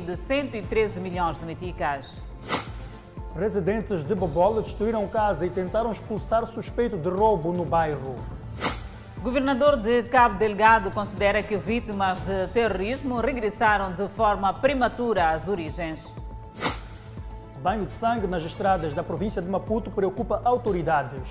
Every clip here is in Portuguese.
de 113 milhões de meticais. Residentes de Bobola destruíram casa e tentaram expulsar suspeito de roubo no bairro. Governador de Cabo Delgado considera que vítimas de terrorismo regressaram de forma prematura às origens. Banho de sangue nas estradas da província de Maputo preocupa autoridades.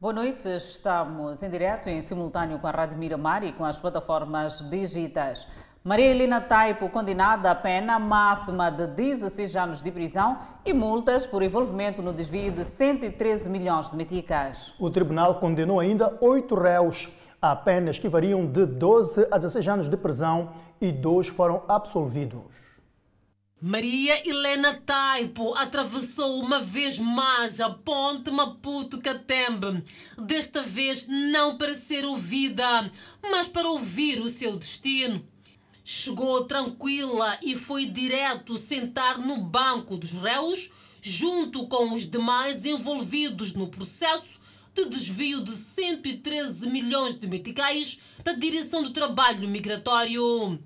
Boa noite, estamos em direto em simultâneo com a Rádio Miramar e com as plataformas digitais. Maria Helena Taipo, condenada a pena máxima de 16 anos de prisão e multas por envolvimento no desvio de 113 milhões de meticais. O tribunal condenou ainda oito réus a penas que variam de 12 a 16 anos de prisão e dois foram absolvidos. Maria Helena Taipo atravessou uma vez mais a ponte Maputo-Catembe. Desta vez não para ser ouvida, mas para ouvir o seu destino. Chegou tranquila e foi direto sentar no banco dos réus, junto com os demais envolvidos no processo de desvio de 113 milhões de meticais da Direção do Trabalho Migratório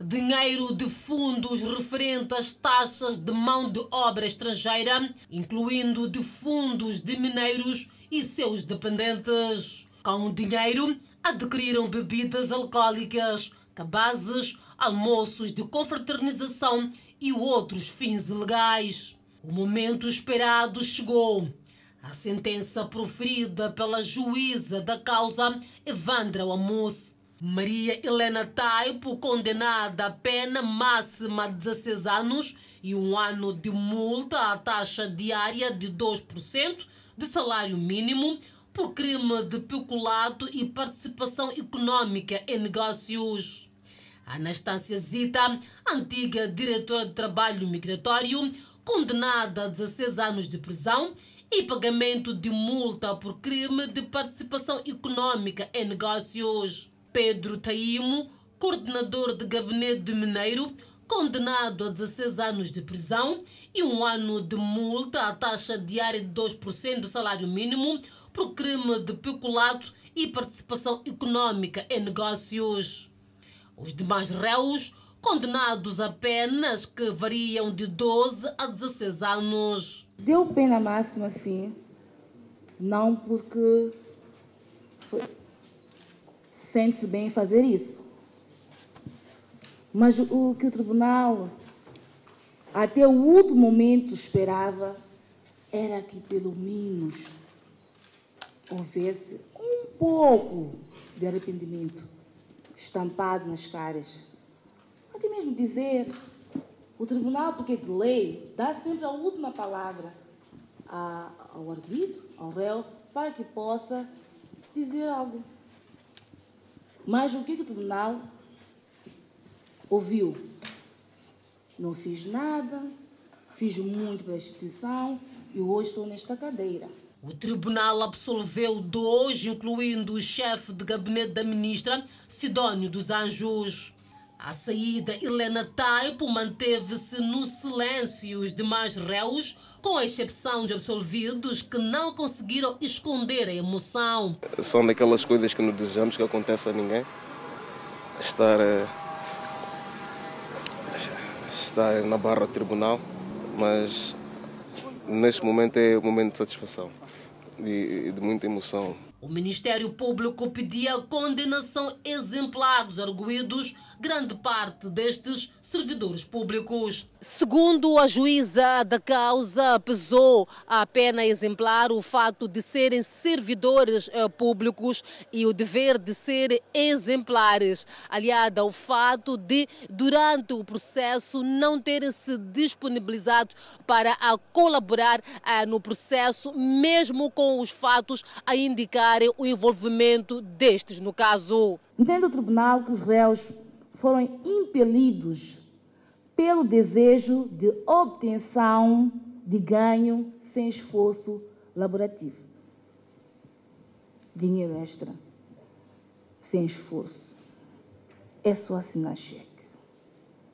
dinheiro de fundos referente às taxas de mão de obra estrangeira, incluindo de fundos de mineiros e seus dependentes. Com o dinheiro, adquiriram bebidas alcoólicas, cabazes, almoços de confraternização e outros fins ilegais. O momento esperado chegou. A sentença proferida pela juíza da causa, Evandra Wamus, Maria Helena Taipo, condenada a pena máxima de 16 anos e um ano de multa à taxa diária de 2% de salário mínimo por crime de peculato e participação econômica em negócios. Anastácia Zita, antiga diretora de trabalho migratório, condenada a 16 anos de prisão e pagamento de multa por crime de participação econômica em negócios. Pedro Taimo, coordenador de gabinete de Mineiro, condenado a 16 anos de prisão e um ano de multa à taxa diária de 2% do salário mínimo por crime de peculato e participação econômica em negócios. Os demais réus, condenados a penas que variam de 12 a 16 anos. Deu pena máxima, sim. Não porque sente-se bem em fazer isso. Mas o que o tribunal, até o último momento, esperava era que, pelo menos, houvesse um pouco de arrependimento estampado nas caras. Até mesmo dizer, o tribunal, porque de lei, dá sempre a última palavra ao arguido, ao réu, para que possa dizer algo. Mas o que, que o tribunal ouviu? Não fiz nada, fiz muito para a instituição e hoje estou nesta cadeira. O tribunal absolveu dois, incluindo o chefe de gabinete da ministra, Sidónio dos Anjos. À saída, Helena Taipo manteve-se no silêncio e os demais réus com exceção de absolvidos que não conseguiram esconder a emoção. São daquelas coisas que não desejamos que aconteça a ninguém. Estar, eh, estar na barra do tribunal, mas neste momento é um momento de satisfação e de muita emoção. O Ministério Público pedia condenação exemplar dos arguídos, grande parte destes servidores públicos. Segundo a juíza da causa, pesou a pena exemplar o fato de serem servidores eh, públicos e o dever de ser exemplares, aliada ao fato de, durante o processo, não terem se disponibilizado para colaborar eh, no processo, mesmo com os fatos a indicar o envolvimento destes no caso. Entende o tribunal que os réus foram impelidos pelo desejo de obtenção de ganho sem esforço laborativo. Dinheiro extra, sem esforço. É só assinar cheque.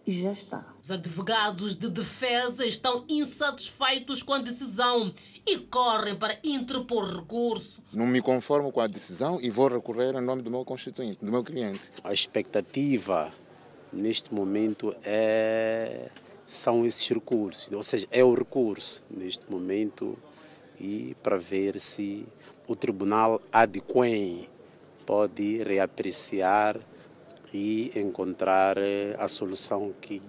e já está. Os advogados de defesa estão insatisfeitos com a decisão e correm para interpor recurso. Não me conformo com a decisão e vou recorrer em nome do meu constituinte, do meu cliente. A expectativa neste momento é são esses recursos, ou seja, é o recurso neste momento e para ver se o tribunal adequem pode reapreciar e encontrar eh, a solução que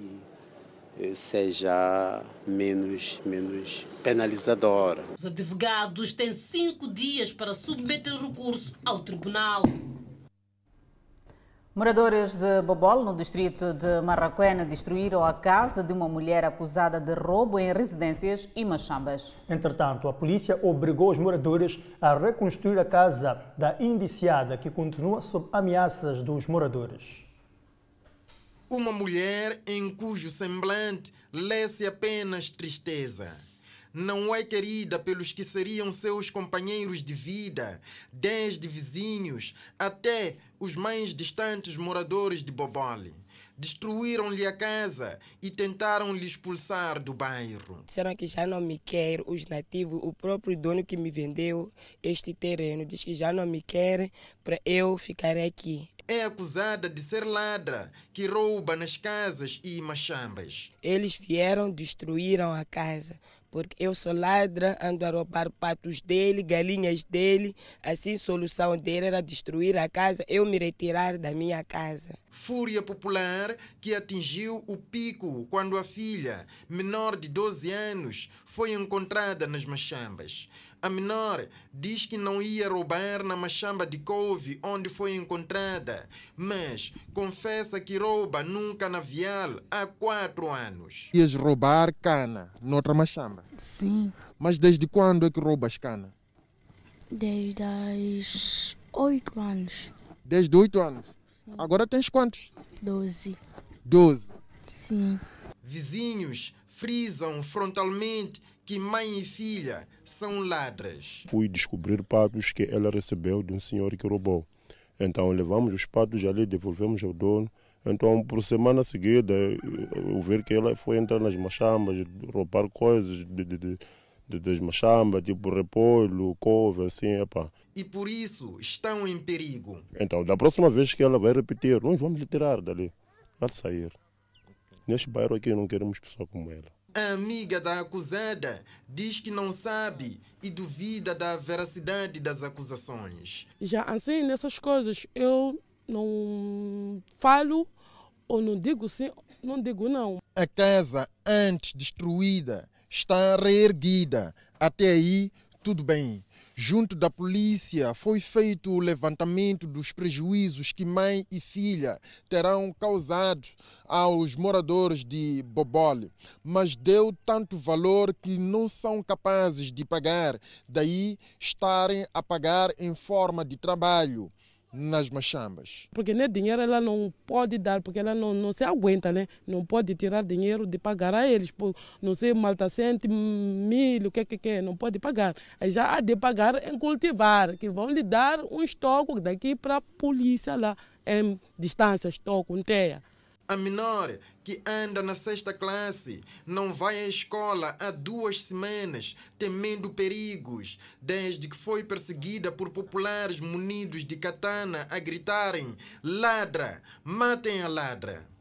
seja menos, menos penalizadora. Os advogados têm cinco dias para submeter recurso ao tribunal. Moradores de Bobol, no distrito de Marraquena, destruíram a casa de uma mulher acusada de roubo em residências e machambas. Entretanto, a polícia obrigou os moradores a reconstruir a casa da indiciada, que continua sob ameaças dos moradores. Uma mulher em cujo semblante lê-se apenas tristeza não é querida pelos que seriam seus companheiros de vida, desde vizinhos até os mais distantes moradores de Bobole. Destruíram-lhe a casa e tentaram lhe expulsar do bairro. Disseram que já não me quer os nativos. O próprio dono que me vendeu este terreno diz que já não me quer para eu ficar aqui é acusada de ser ladra que rouba nas casas e machambas. Eles vieram, destruíram a casa porque eu sou ladra, ando a roubar patos dele, galinhas dele. Assim, a solução dele era destruir a casa, eu me retirar da minha casa. Fúria popular que atingiu o pico quando a filha, menor de 12 anos, foi encontrada nas machambas. A menor diz que não ia roubar na machamba de couve onde foi encontrada, mas confessa que rouba num canavial há quatro anos. Ias roubar cana noutra machamba? Sim. Mas desde quando é que roubas cana? Desde os oito anos. Desde oito anos? Sim. Agora tens quantos? Doze. Doze? Sim. Vizinhos frisam frontalmente que mãe e filha são ladras. Fui descobrir patos que ela recebeu de um senhor que roubou. Então levamos os patos ali, devolvemos ao dono. Então, por semana seguida, eu vi que ela foi entrar nas machambas, roubar coisas de, de, de, de das machambas, tipo repolho, couve, assim, epá. E por isso estão em perigo. Então, da próxima vez que ela vai repetir, nós vamos lhe tirar dali. Vai sair. Neste bairro aqui não queremos pessoa como ela. A amiga da acusada diz que não sabe e duvida da veracidade das acusações. Já assim, nessas coisas, eu não falo ou não digo sim, não digo não. A casa, antes destruída, está reerguida. Até aí, tudo bem. Junto da polícia foi feito o levantamento dos prejuízos que mãe e filha terão causado aos moradores de Bobole, mas deu tanto valor que não são capazes de pagar, daí estarem a pagar em forma de trabalho nas machambas. Porque nem dinheiro ela não pode dar, porque ela não, não se aguenta, né? Não pode tirar dinheiro de pagar a eles, por não sei, maltacente, milho, o que que é, não pode pagar. Aí já há de pagar em cultivar, que vão lhe dar um estoque daqui para a polícia lá, em distância, estoque, um teia. A menor, que anda na sexta classe, não vai à escola há duas semanas, temendo perigos, desde que foi perseguida por populares munidos de katana a gritarem: ladra, matem a ladra.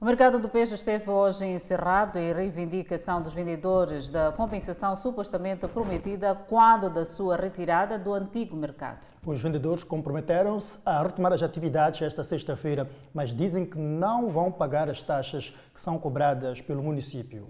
O mercado do peixe esteve hoje encerrado em reivindicação dos vendedores da compensação supostamente prometida quando da sua retirada do antigo mercado. Os vendedores comprometeram-se a retomar as atividades esta sexta-feira, mas dizem que não vão pagar as taxas que são cobradas pelo município.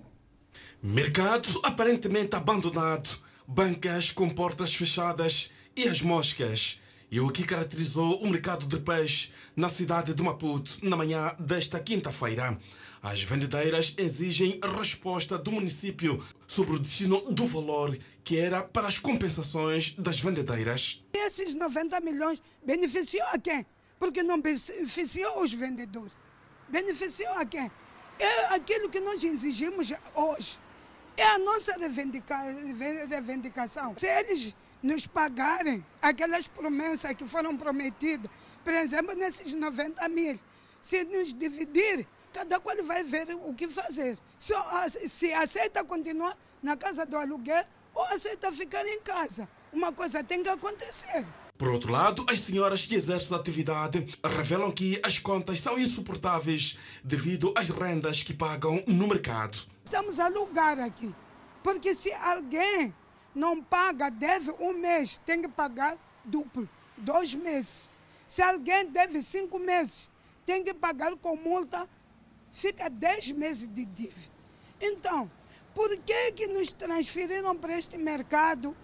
Mercado aparentemente abandonado, bancas com portas fechadas e as moscas e o que caracterizou o mercado de peixe na cidade de Maputo na manhã desta quinta-feira. As vendedeiras exigem resposta do município sobre o destino do valor que era para as compensações das vendedeiras. Esses 90 milhões beneficiou a quem? Porque não beneficiou os vendedores. Beneficiou a quem? É aquilo que nós exigimos hoje. É a nossa reivindica reivindicação. Se eles nos pagarem aquelas promessas que foram prometidas. Por exemplo, nesses 90 mil. Se nos dividir, cada qual vai ver o que fazer. Se, se aceita continuar na casa do aluguel ou aceita ficar em casa. Uma coisa tem que acontecer. Por outro lado, as senhoras que exercem a atividade revelam que as contas são insuportáveis devido às rendas que pagam no mercado. Estamos a alugar aqui, porque se alguém não paga, deve um mês, tem que pagar duplo, dois meses. Se alguém deve cinco meses, tem que pagar com multa, fica dez meses de dívida. Então, por que, que nos transferiram para este mercado?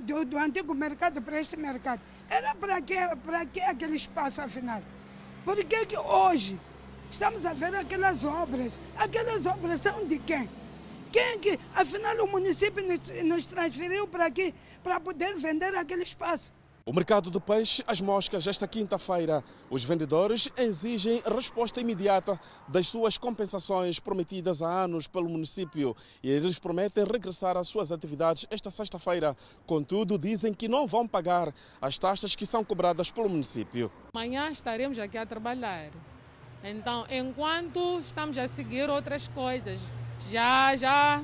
do, do antigo mercado para este mercado. Era para que, para que aquele espaço, afinal? Por que, que hoje estamos a ver aquelas obras? Aquelas obras são de quem? Quem que, afinal, o município nos, nos transferiu para aqui para poder vender aquele espaço? O mercado do peixe, as moscas, esta quinta-feira. Os vendedores exigem resposta imediata das suas compensações prometidas há anos pelo município e eles prometem regressar às suas atividades esta sexta-feira. Contudo, dizem que não vão pagar as taxas que são cobradas pelo município. Amanhã estaremos aqui a trabalhar. Então, enquanto estamos a seguir outras coisas, já já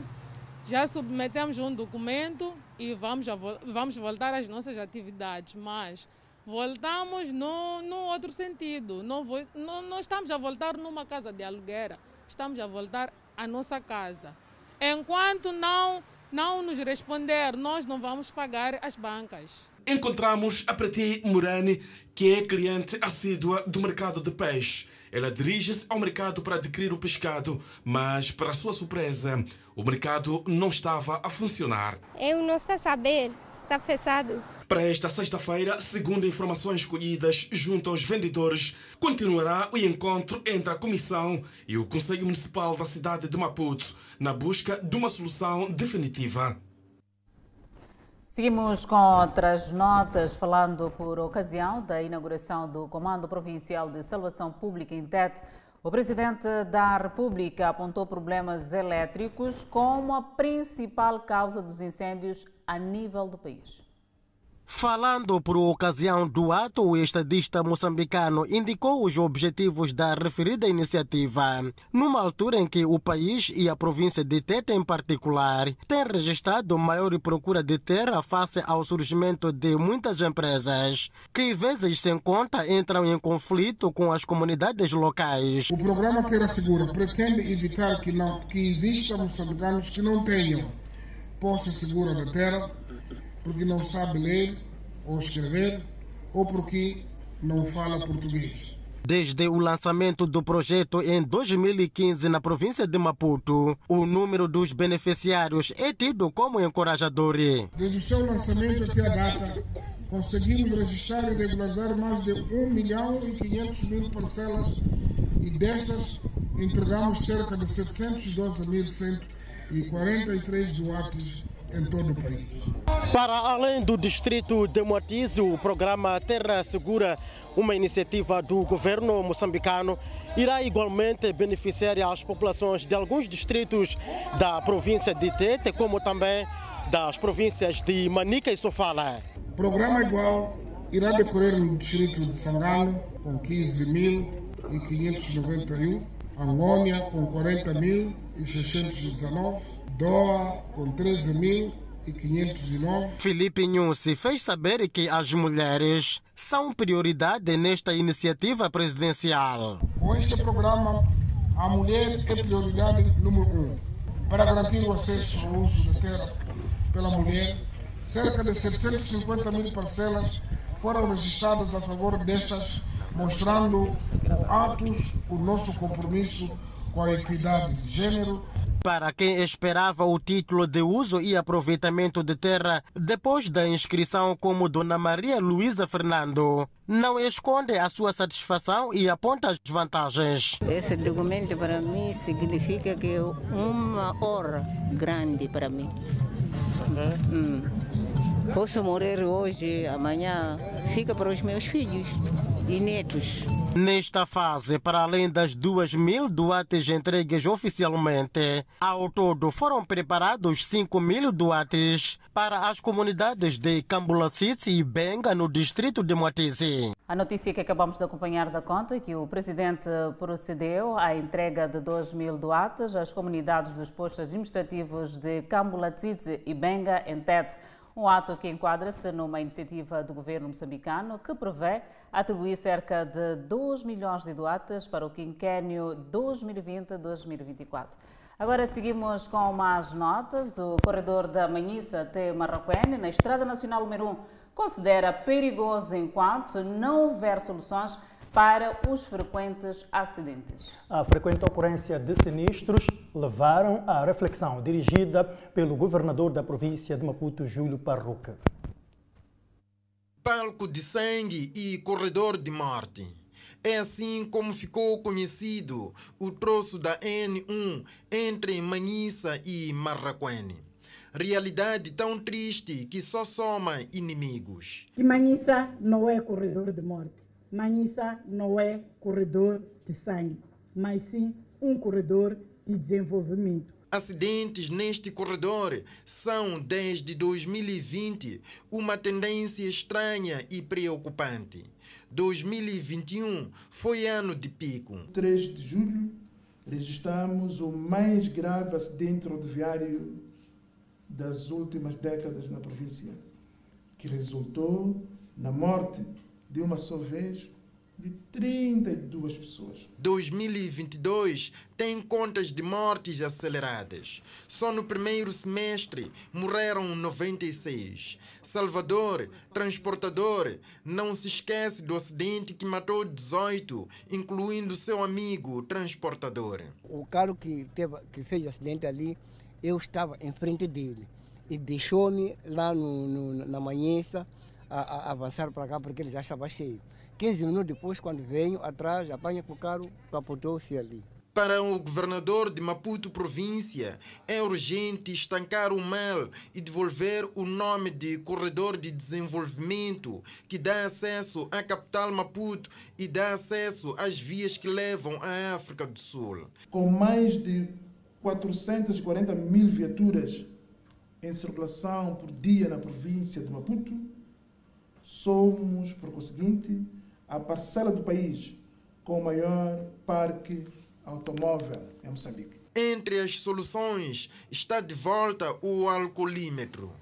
já submetemos um documento e vamos, vamos voltar às nossas atividades, mas voltamos no, no outro sentido. Não, não, não estamos a voltar numa casa de aluguer, estamos a voltar à nossa casa. Enquanto não, não nos responder, nós não vamos pagar as bancas. Encontramos a Prati Morani, que é cliente assídua do mercado de peixe. Ela dirige-se ao mercado para adquirir o pescado, mas, para sua surpresa, o mercado não estava a funcionar. Eu não estou a saber está fechado. Para esta sexta-feira, segundo informações colhidas junto aos vendedores, continuará o encontro entre a Comissão e o Conselho Municipal da cidade de Maputo na busca de uma solução definitiva. Seguimos com outras notas, falando por ocasião da inauguração do Comando Provincial de Salvação Pública em Tete. O presidente da República apontou problemas elétricos como a principal causa dos incêndios a nível do país. Falando por ocasião do ato, o estadista moçambicano indicou os objetivos da referida iniciativa, numa altura em que o país e a província de Tete em particular têm registrado maior procura de terra face ao surgimento de muitas empresas, que vezes sem conta entram em conflito com as comunidades locais. O programa Terra Segura pretende evitar que, não, que existam moçambicanos que não tenham posse segura da terra porque não sabe ler ou escrever ou porque não fala português. Desde o lançamento do projeto em 2015 na província de Maputo, o número dos beneficiários é tido como encorajador. Desde o seu lançamento até a data, conseguimos registrar e regularizar mais de 1 milhão e 500 mil parcelas e destas entregamos cerca de 712.143 doates em todo o país. Para além do distrito de Moatize, o programa Terra Segura, uma iniciativa do governo moçambicano, irá igualmente beneficiar as populações de alguns distritos da província de Tete, como também das províncias de Manica e Sofala. O programa igual irá decorrer no distrito de Sangalo, com 15.591, Angônia, com 40.619, Doa com 13.509. Felipe Nhusi fez saber que as mulheres são prioridade nesta iniciativa presidencial. Com este programa, a mulher é prioridade número um. Para garantir o acesso ao uso da terra pela mulher, cerca de 750 mil parcelas foram registradas a favor destas, mostrando atos o nosso compromisso com a equidade de gênero para quem esperava o título de uso e aproveitamento de terra depois da inscrição como Dona Maria Luísa Fernando. Não esconde a sua satisfação e aponta as vantagens. Esse documento para mim significa que é uma hora grande para mim. Hum. Posso morrer hoje, amanhã fica para os meus filhos e netos. Nesta fase, para além das duas mil doates entregues oficialmente, ao todo foram preparados 5 mil doates para as comunidades de Cambulacice e Benga, no distrito de Moatize. A notícia que acabamos de acompanhar da conta é que o presidente procedeu à entrega de 2 mil doatas às comunidades dos postos administrativos de Cambulatsitse e Benga, em Tete. Um ato que enquadra-se numa iniciativa do governo moçambicano que prevê atribuir cerca de 2 milhões de doatas para o quinquênio 2020-2024. Agora seguimos com mais notas. O corredor da Manhissa até Marraquene, na Estrada Nacional número 1, considera perigoso enquanto não houver soluções para os frequentes acidentes. A frequente ocorrência de sinistros levaram à reflexão dirigida pelo governador da província de Maputo, Júlio Parruca. Palco de sangue e corredor de morte. É assim como ficou conhecido o troço da N1 entre Manissa e Marraquene. Realidade tão triste que só soma inimigos. E Manissa não é corredor de morte. Manissa não é corredor de sangue, mas sim um corredor de desenvolvimento. Acidentes neste corredor são, desde 2020, uma tendência estranha e preocupante. 2021 foi ano de pico. 3 de julho, registramos o mais grave acidente rodoviário das últimas décadas na província, que resultou na morte de uma só vez de 32 pessoas. 2022 tem contas de mortes aceleradas. Só no primeiro semestre morreram 96. Salvador, transportador, não se esquece do acidente que matou 18, incluindo seu amigo transportador. O carro que, teve, que fez o acidente ali, eu estava em frente dele e deixou-me lá no, no, na manhãça a, a avançar para cá porque ele já estava cheio. 15 minutos depois, quando venho atrás, apanha com o carro, capotou-se ali. Para o governador de Maputo província, é urgente estancar o mal e devolver o nome de corredor de desenvolvimento que dá acesso à capital Maputo e dá acesso às vias que levam à África do Sul. Com mais de 440 mil viaturas em circulação por dia na província de Maputo, somos, por conseguinte, a parcela do país com o maior parque automóvel em Moçambique. Entre as soluções está de volta o alcoolímetro.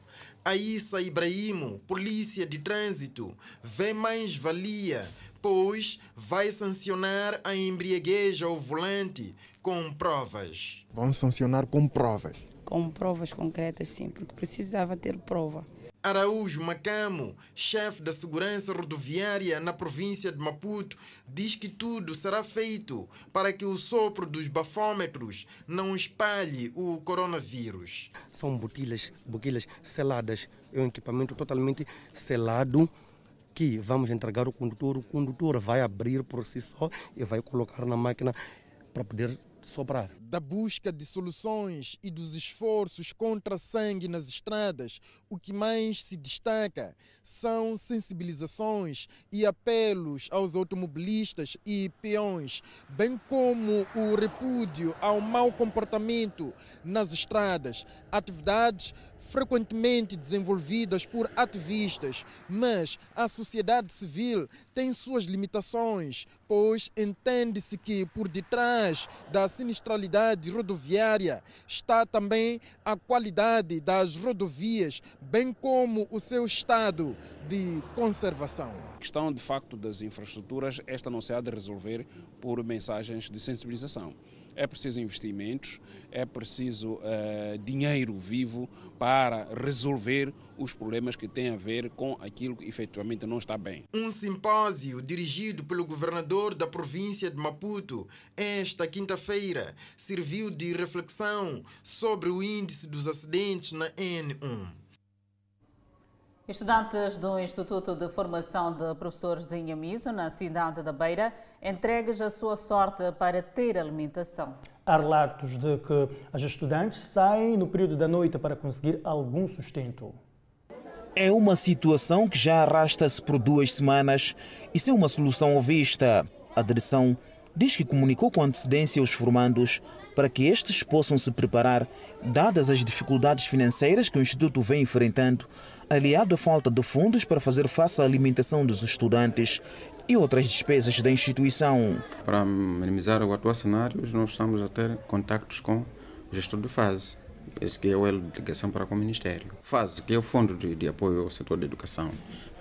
Aissa Ibrahimo, polícia de trânsito, vê mais valia, pois vai sancionar a embriaguez ao volante com provas. Vão sancionar com provas? Com provas concretas, sim, porque precisava ter prova. Araújo Macamo, chefe da segurança rodoviária na província de Maputo, diz que tudo será feito para que o sopro dos bafômetros não espalhe o coronavírus. São botilhas, boquilhas seladas, é um equipamento totalmente selado que vamos entregar ao condutor. O condutor vai abrir por si só e vai colocar na máquina para poder soprar. Da busca de soluções e dos esforços contra sangue nas estradas, o que mais se destaca são sensibilizações e apelos aos automobilistas e peões, bem como o repúdio ao mau comportamento nas estradas, atividades frequentemente desenvolvidas por ativistas, mas a sociedade civil tem suas limitações, pois entende-se que por detrás da sinistralidade rodoviária está também a qualidade das rodovias, bem como o seu estado de conservação. A questão de facto das infraestruturas, esta não se há de resolver por mensagens de sensibilização é preciso investimentos, é preciso uh, dinheiro vivo para resolver os problemas que têm a ver com aquilo que efetivamente não está bem. Um simpósio dirigido pelo governador da província de Maputo esta quinta-feira serviu de reflexão sobre o índice dos acidentes na N1. Estudantes do Instituto de Formação de Professores de Inhamiso, na cidade da Beira, entregues a sua sorte para ter alimentação. Há relatos de que as estudantes saem no período da noite para conseguir algum sustento. É uma situação que já arrasta-se por duas semanas e sem uma solução à vista. A direção diz que comunicou com antecedência aos formandos para que estes possam se preparar, dadas as dificuldades financeiras que o Instituto vem enfrentando aliado à falta de fundos para fazer face à alimentação dos estudantes. e outras despesas da instituição. Para minimizar o atual cenário, nós estamos a ter contactos com o gestor de fase. Esse que é a ligação para com o Ministério. FASE, que é o Fundo de, de Apoio ao Setor da Educação,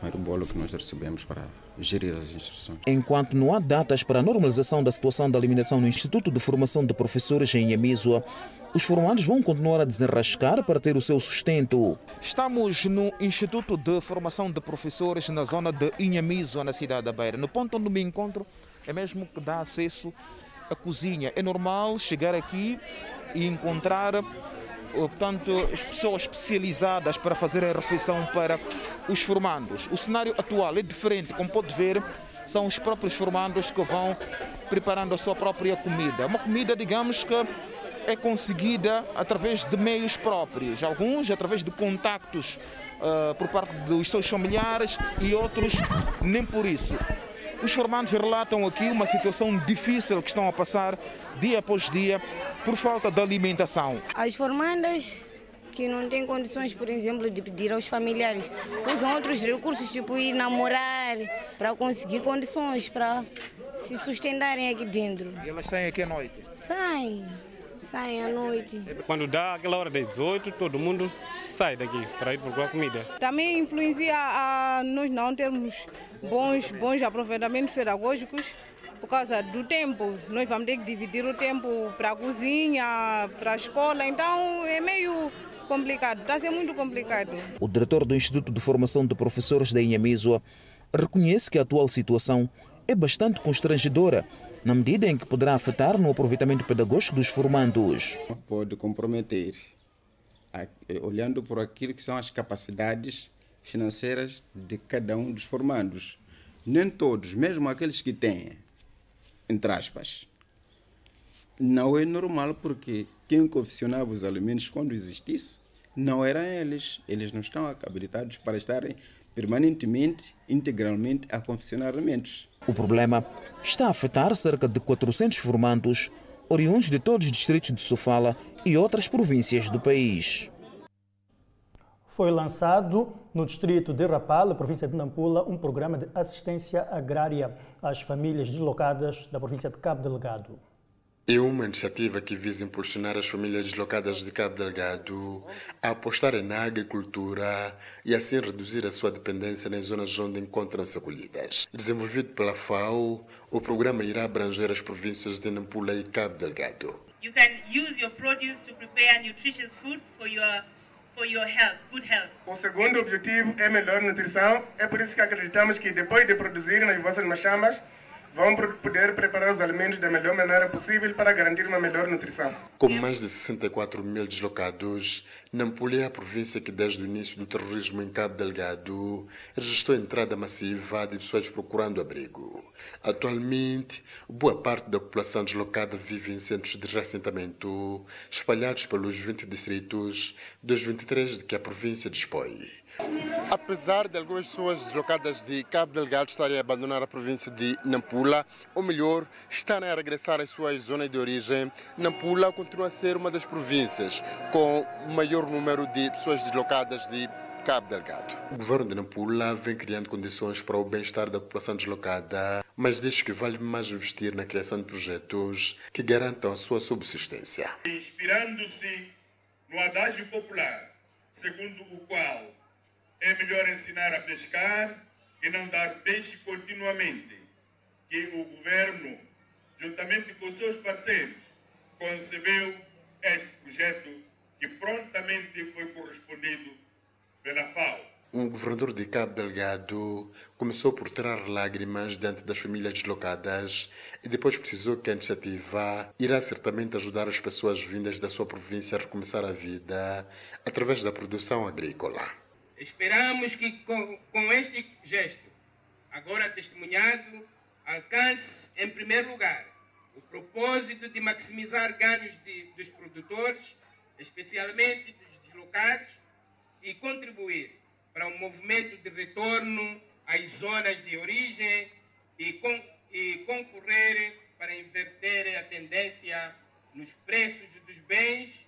é o bolo que nós recebemos para gerir as instituições. Enquanto não há datas para a normalização da situação da alimentação no Instituto de Formação de Professores em Yamizua, os formandos vão continuar a desenrascar para ter o seu sustento. Estamos no Instituto de Formação de Professores na zona de Inhamizo, na cidade da Beira. No ponto onde me encontro é mesmo que dá acesso à cozinha. É normal chegar aqui e encontrar portanto, pessoas especializadas para fazer a refeição para os formandos. O cenário atual é diferente, como pode ver, são os próprios formandos que vão preparando a sua própria comida. Uma comida, digamos que é conseguida através de meios próprios, alguns através de contactos uh, por parte dos seus familiares e outros nem por isso. Os formandos relatam aqui uma situação difícil que estão a passar dia após dia por falta de alimentação. As formandas que não têm condições, por exemplo, de pedir aos familiares, usam outros recursos, tipo ir namorar, para conseguir condições para se sustentarem aqui dentro. E elas saem aqui à noite? Saem, saem à noite. Quando dá aquela hora das 18, todo mundo sai daqui para ir procurar comida. Também influencia a nós não termos bons, bons aproveitamentos pedagógicos por causa do tempo. Nós vamos ter que dividir o tempo para a cozinha, para a escola, então é meio complicado, está a ser muito complicado. O diretor do Instituto de Formação de Professores da Inhamizoa reconhece que a atual situação é bastante constrangedora, na medida em que poderá afetar no aproveitamento pedagógico dos formandos. Pode comprometer, olhando por aquilo que são as capacidades financeiras de cada um dos formandos. Nem todos, mesmo aqueles que têm, entre aspas. Não é normal porque quem confeccionava os alimentos quando existisse não eram eles. Eles não estão habilitados para estarem permanentemente, integralmente a confeccionar alimentos. O problema está a afetar cerca de 400 formandos oriundos de todos os distritos de Sofala e outras províncias do país. Foi lançado no distrito de Rapal, província de Nampula, um programa de assistência agrária às famílias deslocadas da província de Cabo Delgado. É uma iniciativa que visa impulsionar as famílias deslocadas de Cabo Delgado a apostarem na agricultura e assim reduzir a sua dependência nas zonas onde encontram-se acolhidas. Desenvolvido pela FAO, o programa irá abranger as províncias de Nampula e Cabo Delgado. You can use your produce to prepare nutritious food for your for your health, good health. O segundo objetivo é melhor nutrição. É por isso que acreditamos que depois de produzir nas vossas machambas, vão poder preparar os alimentos da melhor maneira possível para garantir uma melhor nutrição. Com mais de 64 mil deslocados, Nampula é a província que desde o início do terrorismo em Cabo Delgado registrou entrada massiva de pessoas procurando abrigo. Atualmente, boa parte da população deslocada vive em centros de reassentamento espalhados pelos 20 distritos dos 23 de que a província dispõe. Apesar de algumas pessoas deslocadas de Cabo Delgado estarem a abandonar a província de Nampula, ou melhor, estarem a regressar às suas zonas de origem, Nampula continua a ser uma das províncias com maior número de pessoas deslocadas de Cabo Delgado. O governo de Nampula vem criando condições para o bem-estar da população deslocada, mas diz que vale mais investir na criação de projetos que garantam a sua subsistência. Inspirando-se no adágio popular, segundo o qual é melhor ensinar a pescar e não dar peixe continuamente, que o governo, juntamente com seus parceiros, concebeu este projeto que prontamente foi correspondido pela FAO. Um governador de Cabo Delgado começou por tirar lágrimas diante das famílias deslocadas e depois precisou que a iniciativa irá certamente ajudar as pessoas vindas da sua província a recomeçar a vida através da produção agrícola. Esperamos que com, com este gesto, agora testemunhado, alcance, em primeiro lugar, o propósito de maximizar ganhos de, dos produtores, especialmente dos deslocados, e contribuir para um movimento de retorno às zonas de origem e, e concorrer para inverter a tendência nos preços dos bens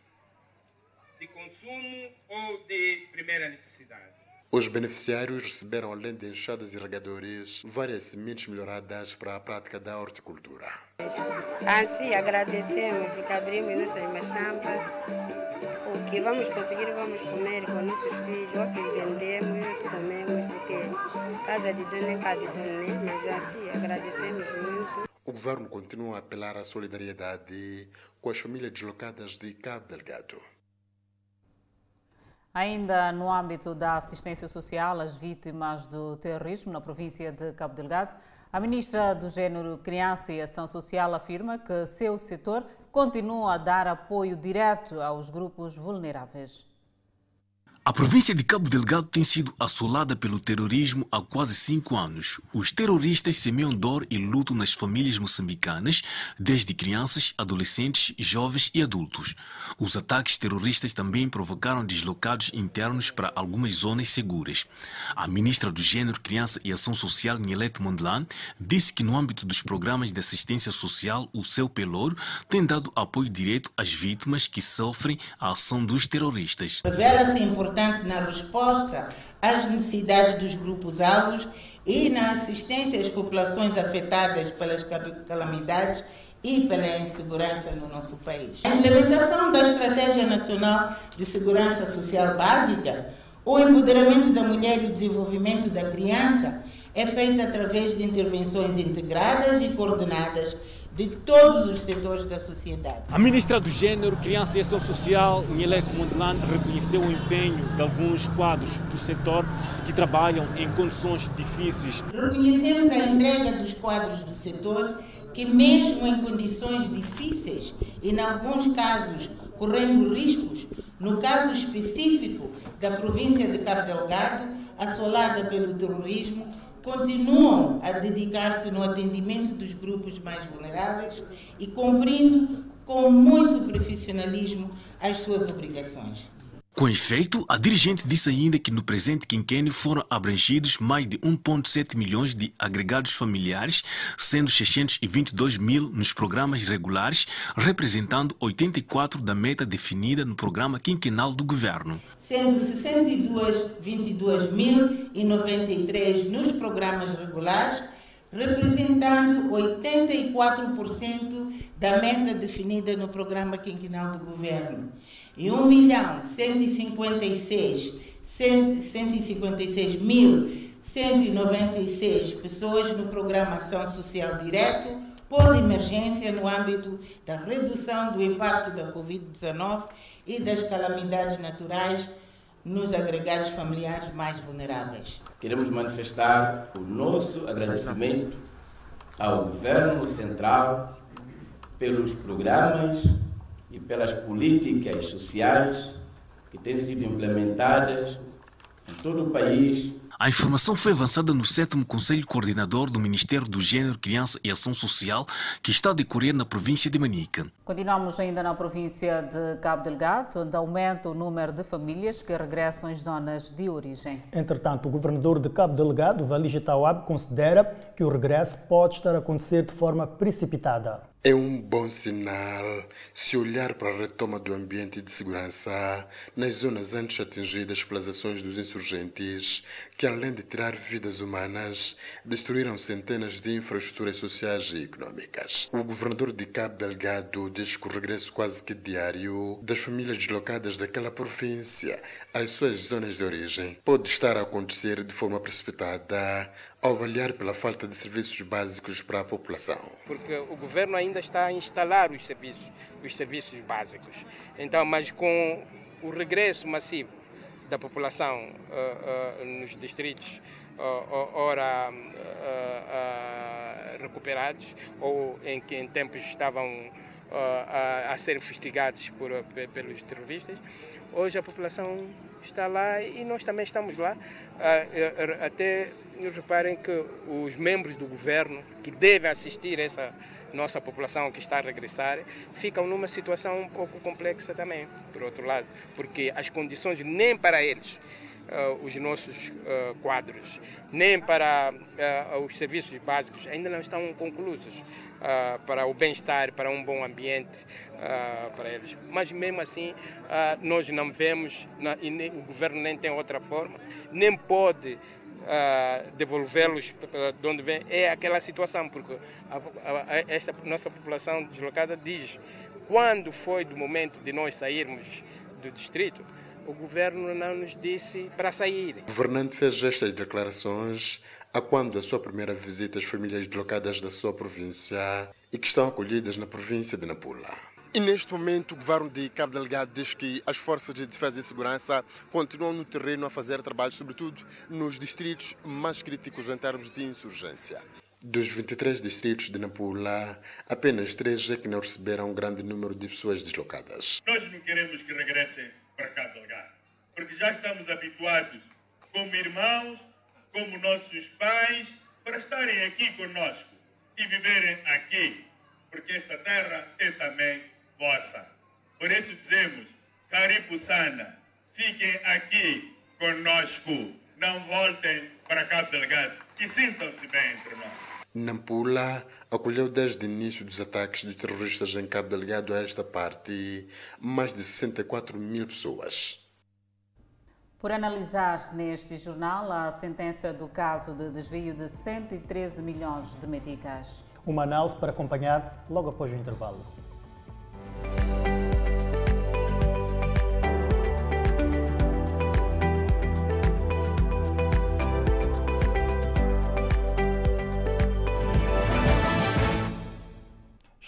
de consumo ou de primeira necessidade. Os beneficiários receberam, além de enxadas e regadores, várias sementes melhoradas para a prática da horticultura. Assim, agradecemos porque abrimos nossas machampas. O que vamos conseguir, vamos comer com nossos filhos. Outros vendemos, outros comemos, porque casa de dono é casa de dono, né? Mas assim, agradecemos muito. O governo continua a apelar à solidariedade com as famílias deslocadas de Cabo Delgado. Ainda no âmbito da assistência social às vítimas do terrorismo na província de Cabo Delgado, a ministra do Gênero, Criança e Ação Social afirma que seu setor continua a dar apoio direto aos grupos vulneráveis. A província de Cabo Delgado tem sido assolada pelo terrorismo há quase cinco anos. Os terroristas semeiam dor e luto nas famílias moçambicanas, desde crianças, adolescentes, jovens e adultos. Os ataques terroristas também provocaram deslocados internos para algumas zonas seguras. A ministra do Gênero, Criança e Ação Social, Nielete Mondlane, disse que no âmbito dos programas de assistência social, o seu pelouro tem dado apoio direto às vítimas que sofrem a ação dos terroristas. Revela-se importante na resposta às necessidades dos grupos-alvos e na assistência às populações afetadas pelas calamidades e pela insegurança no nosso país. A implementação da Estratégia Nacional de Segurança Social Básica, o empoderamento da mulher e o desenvolvimento da criança é feita através de intervenções integradas e coordenadas de todos os setores da sociedade. A ministra do Gênero, Criança e Ação Social, Nielete Mondelano, reconheceu o empenho de alguns quadros do setor que trabalham em condições difíceis. Reconhecemos a entrega dos quadros do setor que, mesmo em condições difíceis e, em alguns casos, correndo riscos, no caso específico da província de Cabo Delgado, assolada pelo terrorismo, continuam a dedicar-se no atendimento dos grupos mais vulneráveis e cumprindo com muito profissionalismo as suas obrigações. Com efeito, a dirigente disse ainda que no presente quinquênio foram abrangidos mais de 1,7 milhões de agregados familiares, sendo 622 mil nos programas regulares, representando 84 da meta definida no programa quinquenal do governo. Sendo 622.093 nos programas regulares, representando 84% da meta definida no programa quinquenal do governo e 1 milhão 156, 156 mil 196 pessoas no programa Ação Social Direto pós-emergência no âmbito da redução do impacto da Covid-19 e das calamidades naturais nos agregados familiares mais vulneráveis. Queremos manifestar o nosso agradecimento ao Governo Central pelos programas e pelas políticas sociais que têm sido implementadas em todo o país. A informação foi avançada no 7 Conselho Coordenador do Ministério do Gênero, Criança e Ação Social, que está a decorrer na província de Manica. Continuamos ainda na província de Cabo Delgado, onde aumenta o número de famílias que regressam às zonas de origem. Entretanto, o governador de Cabo Delgado, Valija Tawab, considera que o regresso pode estar a acontecer de forma precipitada. É um bom sinal se olhar para a retoma do ambiente de segurança nas zonas antes atingidas pelas ações dos insurgentes, que além de tirar vidas humanas, destruíram centenas de infraestruturas sociais e econômicas. O governador de Cabo Delgado diz que o regresso quase que diário das famílias deslocadas daquela província às suas zonas de origem pode estar a acontecer de forma precipitada ao avaliar pela falta de serviços básicos para a população. Porque o governo ainda está a instalar os serviços, os serviços básicos. Então, mas com o regresso massivo da população uh, uh, nos distritos uh, ora recuperados ou em que em tempos estavam a, a ser investigados por, pelos terroristas, hoje a população está lá e nós também estamos lá. Até reparem que os membros do governo que devem assistir essa nossa população que está a regressar ficam numa situação um pouco complexa também, por outro lado, porque as condições nem para eles uh, os nossos uh, quadros, nem para uh, os serviços básicos, ainda não estão conclusos para o bem-estar, para um bom ambiente para eles. Mas mesmo assim, nós não vemos, e nem, o governo nem tem outra forma, nem pode Uh, devolvê-los de onde vem é aquela situação, porque a, a, a, esta nossa população deslocada diz quando foi do momento de nós sairmos do distrito, o governo não nos disse para sair. O governante fez estas declarações a quando a sua primeira visita às famílias deslocadas da sua província e que estão acolhidas na província de Nampula. E neste momento o governo de Cabo Delgado diz que as forças de defesa e segurança continuam no terreno a fazer trabalho, sobretudo nos distritos mais críticos em termos de insurgência. Dos 23 distritos de Nampula, apenas três é que não receberam um grande número de pessoas deslocadas. Nós não queremos que regressem para Delgado, porque já estamos habituados, como irmãos, como nossos pais, para estarem aqui conosco e viverem aqui, porque esta terra é também vossa. Por isso dizemos, Caripuçana, fiquem aqui conosco, não voltem para Cabo Delgado e sintam-se bem entre nós. Nampula acolheu desde o início dos ataques de terroristas em Cabo Delgado a esta parte mais de 64 mil pessoas. Por analisar neste jornal a sentença do caso de desvio de 113 milhões de meticais. Uma análise para acompanhar logo após o intervalo.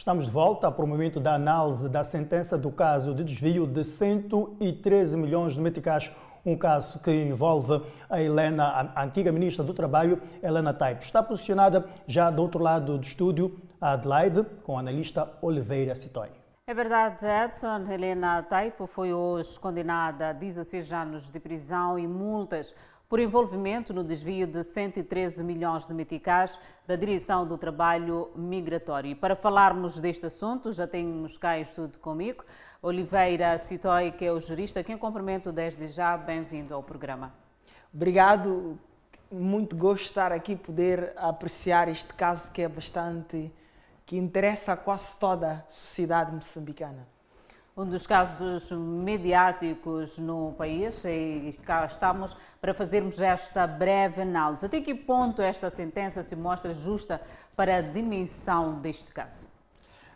Estamos de volta para o momento da análise da sentença do caso de desvio de 113 milhões de meticais, um caso que envolve a Helena, a antiga ministra do Trabalho, Helena Taipo. Está posicionada já do outro lado do estúdio, a Adelaide, com a analista Oliveira Citói. É verdade, Edson. Helena Taipo foi hoje condenada a 16 anos de prisão e multas por envolvimento no desvio de 113 milhões de meticais da Direção do Trabalho Migratório. E para falarmos deste assunto, já temos cá em estudo comigo Oliveira Citói, que é o jurista, quem cumprimento desde já. Bem-vindo ao programa. Obrigado. Muito gosto de estar aqui poder apreciar este caso que é bastante que interessa a quase toda a sociedade moçambicana um dos casos mediáticos no país e cá estamos para fazermos esta breve análise. Até que ponto esta sentença se mostra justa para a dimensão deste caso?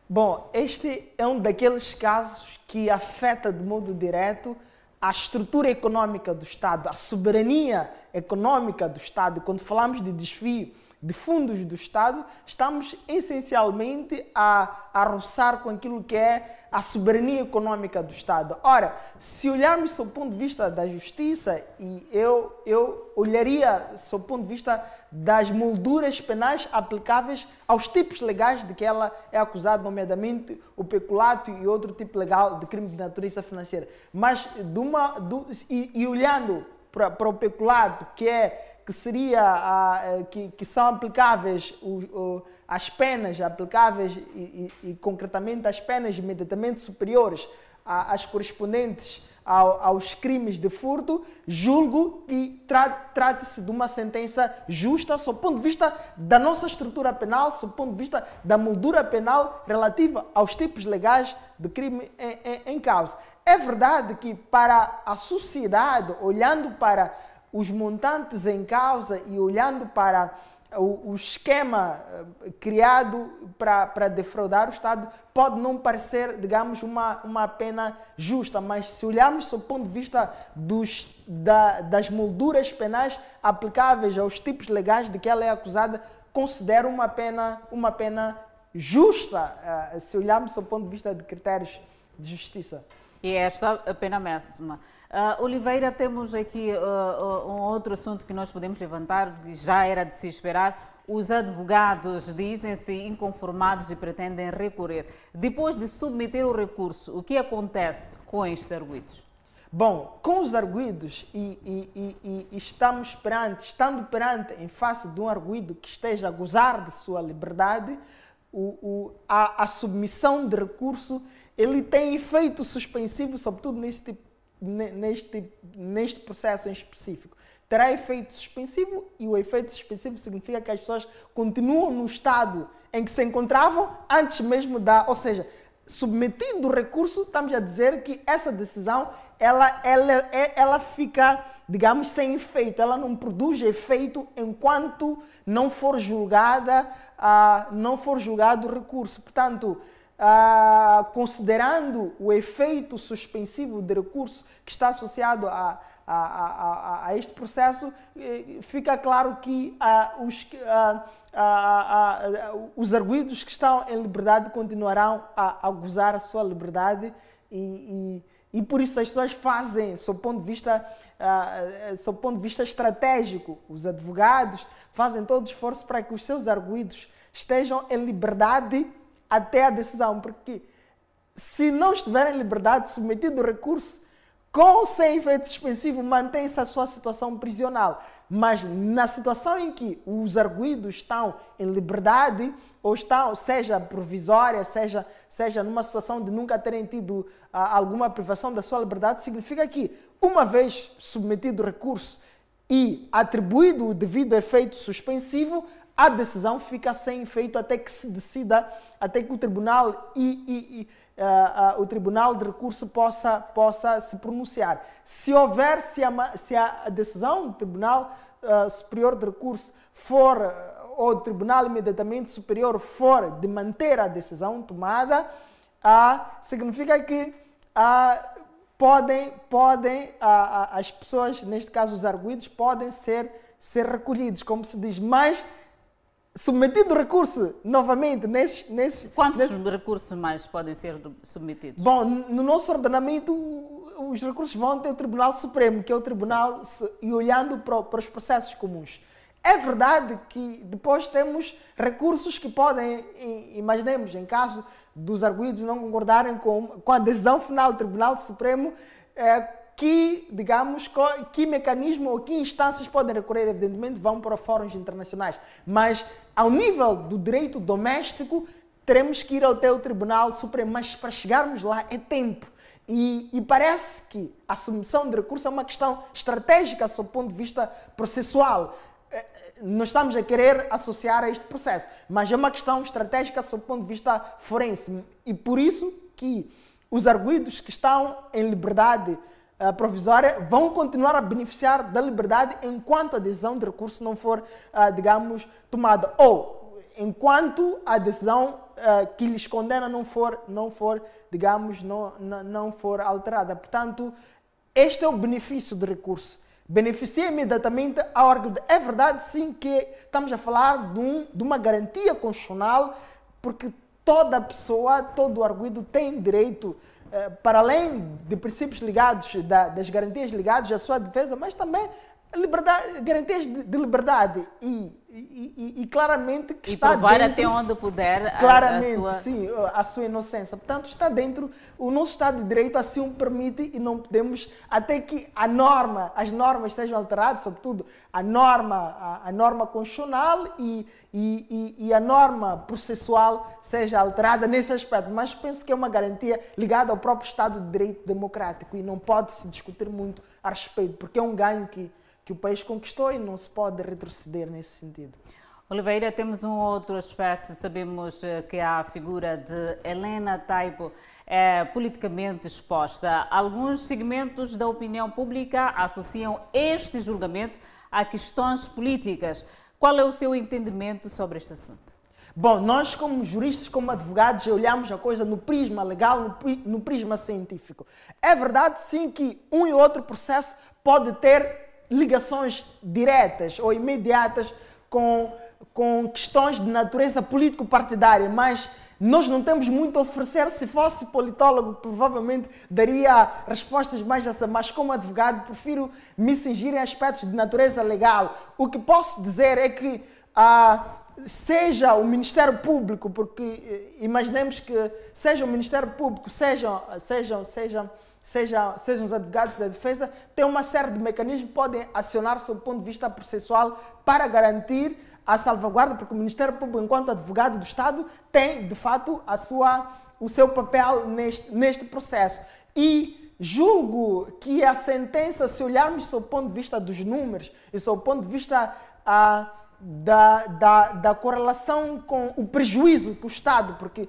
Bom, este é um daqueles casos que afeta de modo direto a estrutura econômica do Estado, a soberania econômica do Estado. Quando falamos de desvio de fundos do Estado, estamos essencialmente a, a roçar com aquilo que é a soberania econômica do Estado. Ora, se olharmos do ponto de vista da justiça, e eu, eu olharia do ponto de vista das molduras penais aplicáveis aos tipos legais de que ela é acusada, nomeadamente o peculato e outro tipo legal de crime de natureza financeira. Mas, de uma, e, e olhando para, para o peculato, que é que seria a, eh, que, que, são aplicáveis o, o, as penas aplicáveis e, e, e, concretamente as penas imediatamente superiores às correspondentes ao, aos crimes de furto, julgo que tra, trate-se de uma sentença justa, sob o ponto de vista da nossa estrutura penal, sob o ponto de vista da moldura penal relativa aos tipos legais de crime em, em, em causa. É verdade que para a sociedade, olhando para os montantes em causa e olhando para o, o esquema uh, criado para defraudar o Estado, pode não parecer, digamos, uma, uma pena justa, mas se olharmos do ponto de vista dos, da, das molduras penais aplicáveis aos tipos legais de que ela é acusada, considero uma pena, uma pena justa, uh, se olharmos do ponto de vista de critérios de justiça. E esta a pena máxima. Uh, Oliveira, temos aqui uh, um outro assunto que nós podemos levantar, que já era de se esperar. Os advogados dizem-se inconformados e pretendem recorrer. Depois de submeter o recurso, o que acontece com estes arguidos? Bom, com os arguidos e, e, e, e, estamos perante, estando perante em face de um arguido que esteja a gozar de sua liberdade, o, o, a, a submissão de recurso ele tem efeito suspensivo, sobretudo tipo neste, neste processo em específico. Terá efeito suspensivo e o efeito suspensivo significa que as pessoas continuam no estado em que se encontravam antes mesmo da. Ou seja, submetido o recurso, estamos a dizer que essa decisão ela, ela, é, ela fica, digamos, sem efeito, ela não produz efeito enquanto não for julgada, uh, não for julgado o recurso. Portanto, uh, considerando o efeito suspensivo de recurso que está associado a, a, a, a este processo, eh, fica claro que uh, os, uh, os arguídos que estão em liberdade continuarão a, gozar a sua liberdade e, e, e, por isso as pessoas fazem, sob ponto de vista, uh, ponto de vista estratégico, os advogados fazem todo o esforço para que os seus arguídos estejam em liberdade até a decisão, porque se não estiverem em liberdade, submetido o recurso, com ou sem efeito suspensivo, mantém-se a sua situação prisional. Mas na situação em que os arguídos estão em liberdade, ou estão, seja provisória, seja, seja numa situação de nunca terem tido ah, alguma privação da sua liberdade, significa que, uma vez submetido o recurso e atribuído o devido efeito suspensivo, a decisão fica sem efeito até que se decida, até que o tribunal e, e, e uh, uh, o tribunal de recurso possa, possa se pronunciar. Se houver, se a, se a decisão do tribunal uh, superior de recurso for, ou do tribunal imediatamente superior for de manter a decisão tomada, significa que podem, podem as pessoas, neste caso os arguídos, podem ser, ser recolhidos, como se diz, mas submetido recurso novamente nesses. nesses Quantos nesses... recursos mais podem ser submetidos? Bom, no nosso ordenamento, os recursos vão até o Tribunal Supremo, que é o Tribunal, e olhando para, para os processos comuns. É verdade que depois temos recursos que podem, imaginemos, em caso dos arguídos não concordarem com, com a decisão final do Tribunal Supremo, é, que, digamos, que mecanismo ou que instâncias podem recorrer, evidentemente, vão para fóruns internacionais. Mas, ao nível do direito doméstico, teremos que ir até o Tribunal Supremo. Mas, para chegarmos lá, é tempo. E, e, parece que a submissão de recurso é uma questão estratégica, sob o ponto de vista processual. É, não estamos a querer associar a este processo, mas é uma questão estratégica sob o ponto de vista forense. E por isso que os arguídos que estão em liberdade uh, provisória vão continuar a beneficiar da liberdade enquanto a decisão de recurso não for, uh, digamos, tomada. Ou enquanto a decisão uh, que lhes condena não for, não for digamos, não, não, não for alterada. Portanto, este é o benefício do recurso. Beneficia imediatamente a órgão. É verdade, sim, que estamos a falar de, um, de uma garantia constitucional, porque toda pessoa, todo arguido tem direito eh, para além de princípios ligados, das garantias ligadas à sua defesa, mas também liberdade, garantias de, de liberdade. E, e, e, e, claramente que e está provar dentro, até onde puder claramente, a, sua... sim, a sua inocência. Portanto, está dentro, o nosso Estado de Direito assim o permite e não podemos, até que a norma, as normas sejam alteradas, sobretudo a norma, a, a norma constitucional e, e, e, a norma processual seja alterada nesse aspecto. Mas penso que é uma garantia ligada ao próprio Estado de Direito democrático e não pode se discutir muito a respeito, porque é um ganho que que o país conquistou e não se pode retroceder nesse sentido. Oliveira, temos um outro aspecto. Sabemos eh, que a figura de Helena Taipo é politicamente exposta. Alguns segmentos da opinião pública associam este julgamento a questões políticas. Qual é o seu entendimento sobre este assunto? Bom, nós como juristas, como advogados, olhamos a coisa no prisma legal, no prisma científico. É verdade, sim, que um e outro processo pode ter ligações diretas ou imediatas com, com questões de natureza político-partidária, mas nós não temos muito a oferecer. Se fosse politólogo, provavelmente daria respostas mais essa, mas como advogado, prefiro me cingir em aspectos de natureza legal. O que posso dizer é que ah, seja o Ministério Público, porque eh, imaginemos que seja o Ministério Público, sejam, sejam, sejam seja, sejam os advogados da defesa, têm uma série de mecanismos que podem acionar sob o ponto de vista processual para garantir a salvaguarda, porque o Ministério Público, enquanto advogado do Estado, tem, de fato, a sua, o seu papel neste, neste processo. E julgo que a sentença, se olharmos sob o ponto de vista dos números e sob o ponto de vista ah, da, da, da correlação com o prejuízo que o Estado, porque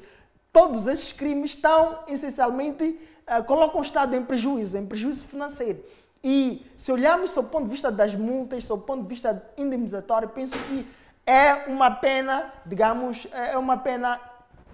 todos esses crimes estão essencialmente uh, colocam o Estado em prejuízo, em prejuízo financeiro. E se olharmos sob o ponto de vista das multas, sob o ponto de vista indemnizatório, penso que é uma pena, digamos, é uma pena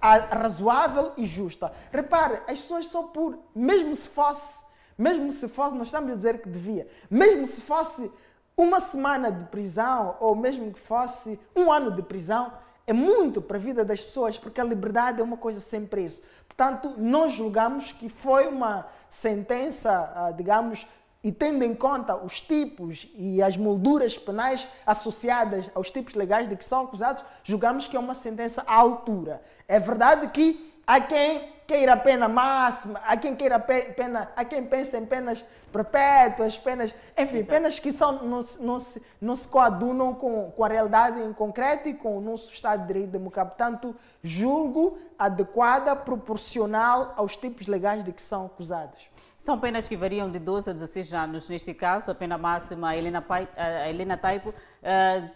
razoável e justa. Repare, as pessoas só por, mesmo se fosse, mesmo se fosse, nós estamos a dizer que devia, mesmo se fosse uma semana de prisão ou mesmo que fosse um ano de prisão, é muito para a vida das pessoas, porque a liberdade é uma coisa sem preço. Portanto, nós julgamos que foi uma sentença, ah, digamos, e tendo em conta os tipos e as molduras penais associadas aos tipos legais de que são acusados, julgamos que é uma sentença à altura. É verdade que há quem queira pena máxima, há quem queira pena, há quem pense em penas perpétuas, penas, enfim, Exato. penas que são, não, não, se, não se coadunam com, com a realidade em concreto e com o nosso Estado de Direito Democrático. Portanto, julgo adequada, proporcional aos tipos legais de que são acusados. São penas que variam de 12 a 16 anos. Neste caso, a pena máxima, a Helena, Pai, a Helena Taipo uh,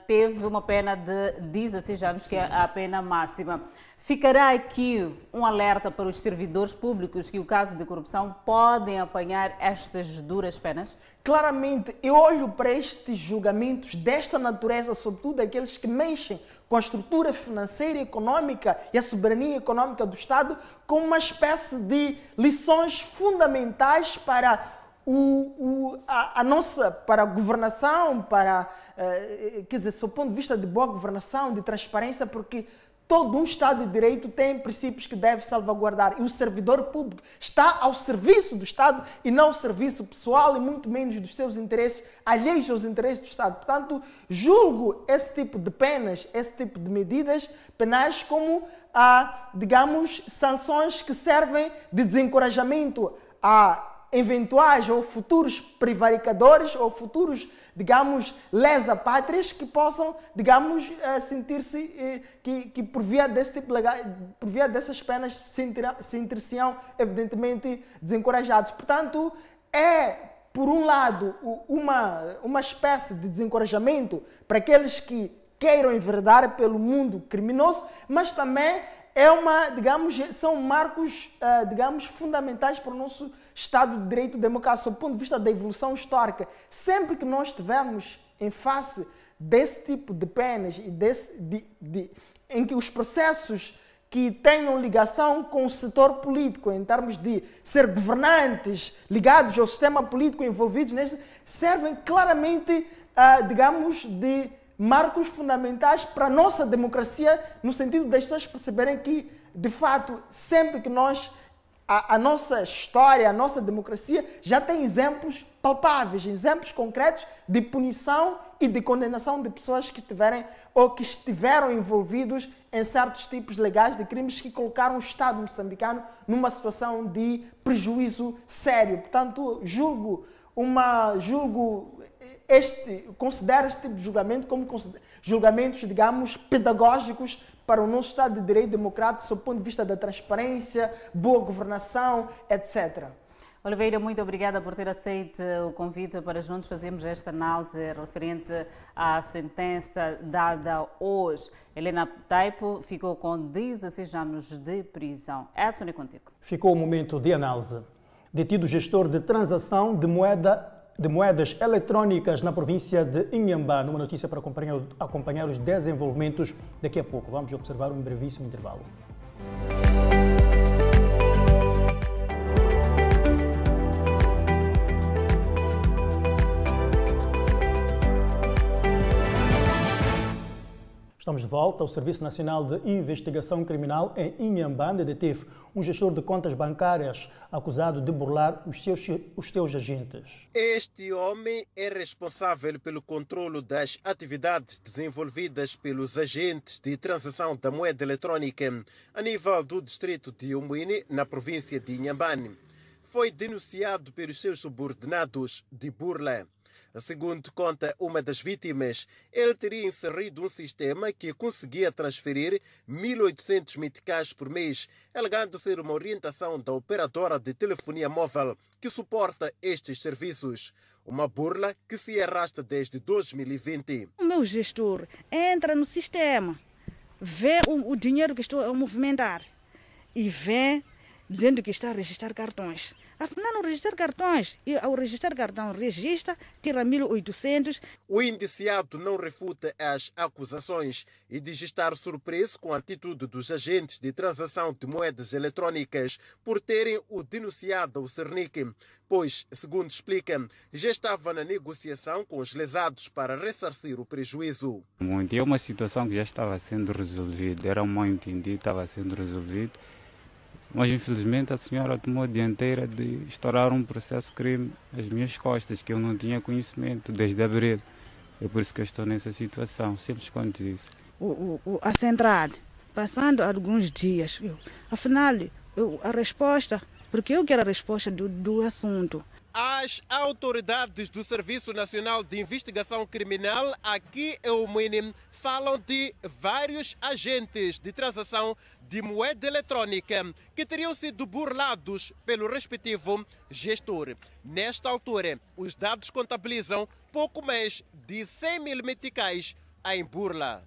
teve uma pena de 16 anos, Sim. que é a pena máxima. Ficará aqui um alerta para os servidores públicos que o caso de corrupção podem apanhar estas duras penas? Claramente, eu olho para estes julgamentos desta natureza, sobretudo aqueles que mexem com a estrutura financeira e econômica e a soberania econômica do Estado, como uma espécie de lições fundamentais para o, o, a, a, nossa para a governação, para, eh, quer dizer, do ponto de vista de boa governação, de transparência, porque Todo um Estado de Direito tem princípios que deve salvaguardar e o servidor público está ao serviço do Estado e não ao serviço pessoal e muito menos dos seus interesses, alheios aos interesses do Estado. Portanto, julgo esse tipo de penas, esse tipo de medidas penais como, ah, digamos, sanções que servem de desencorajamento a eventuais ou futuros prevaricadores ou futuros, digamos, lesa-pátrias que possam, digamos, eh, sentir-se eh, que, que por via desse tipo legal, por via dessas penas se sentir-se-ão evidentemente desencorajados. Portanto, é por um lado uma uma espécie de desencorajamento para aqueles que queiram enverdar pelo mundo criminoso, mas também é uma, digamos, são marcos, uh, digamos, fundamentais para o nosso Estado de Direito democrático, do ponto de vista da evolução histórica. Sempre que nós estivermos em face desse tipo de penas e desse, de, de, em que os processos que tenham ligação com o setor político, em termos de ser governantes ligados ao sistema político envolvidos nesse, servem claramente, uh, digamos, de marcos fundamentais para a nossa democracia, no sentido das pessoas perceberem que, de fato, sempre que nós. A, a, nossa história, a nossa democracia já tem exemplos palpáveis, exemplos concretos de punição e de condenação de pessoas que tiverem ou que estiveram envolvidos em certos tipos legais de crimes que colocaram o Estado moçambicano numa situação de prejuízo sério. Portanto, julgo uma julgo este, considero este tipo de julgamento como julgamentos, digamos, pedagógicos para o nosso Estado de Direito Democrático, sob o ponto de vista da transparência, boa governação, etc. Oliveira, muito obrigada por ter aceito o convite para juntos fazermos esta análise referente à sentença dada hoje. Helena Taipo ficou com 16 anos de prisão. Edson, é contigo. Ficou o momento de análise. Detido gestor de transação de moeda de moedas eletrônicas na província de Inhambá. Numa notícia para acompanhar, acompanhar os desenvolvimentos daqui a pouco. Vamos observar um brevíssimo intervalo. Estamos de volta. O Serviço Nacional de Investigação Criminal em Inhambane deteve um gestor de contas bancárias acusado de burlar os seus, os seus agentes. Este homem é responsável pelo controle das atividades desenvolvidas pelos agentes de transação da moeda eletrônica a nível do distrito de Umuine, na província de Inhambane. Foi denunciado pelos seus subordinados de burla. Segundo conta uma das vítimas, ele teria inserido um sistema que conseguia transferir 1.800 meticais por mês, alegando ser uma orientação da operadora de telefonia móvel que suporta estes serviços. Uma burla que se arrasta desde 2020. O meu gestor entra no sistema, vê o, o dinheiro que estou a movimentar e vê dizendo que está a registrar cartões. Afinal, não registrar cartões. E ao registrar cartão, registra, tira 1.800. O indiciado não refuta as acusações e diz estar surpreso com a atitude dos agentes de transação de moedas eletrónicas por terem o denunciado ao Cernic, pois, segundo explica, já estava na negociação com os lesados para ressarcir o prejuízo. Muito. É uma situação que já estava sendo resolvida, era um mal entendido, estava sendo resolvido mas infelizmente a senhora tomou a dianteira de estourar um processo crime às minhas costas, que eu não tinha conhecimento desde abril. É por isso que eu estou nessa situação, simples quanto isso. O, o, a central, passando alguns dias, eu, afinal, eu, a resposta, porque eu quero a resposta do, do assunto. As autoridades do Serviço Nacional de Investigação Criminal, aqui em Umini, falam de vários agentes de transação de moeda eletrônica que teriam sido burlados pelo respectivo gestor. Nesta altura, os dados contabilizam pouco mais de 100 mil meticais em burla.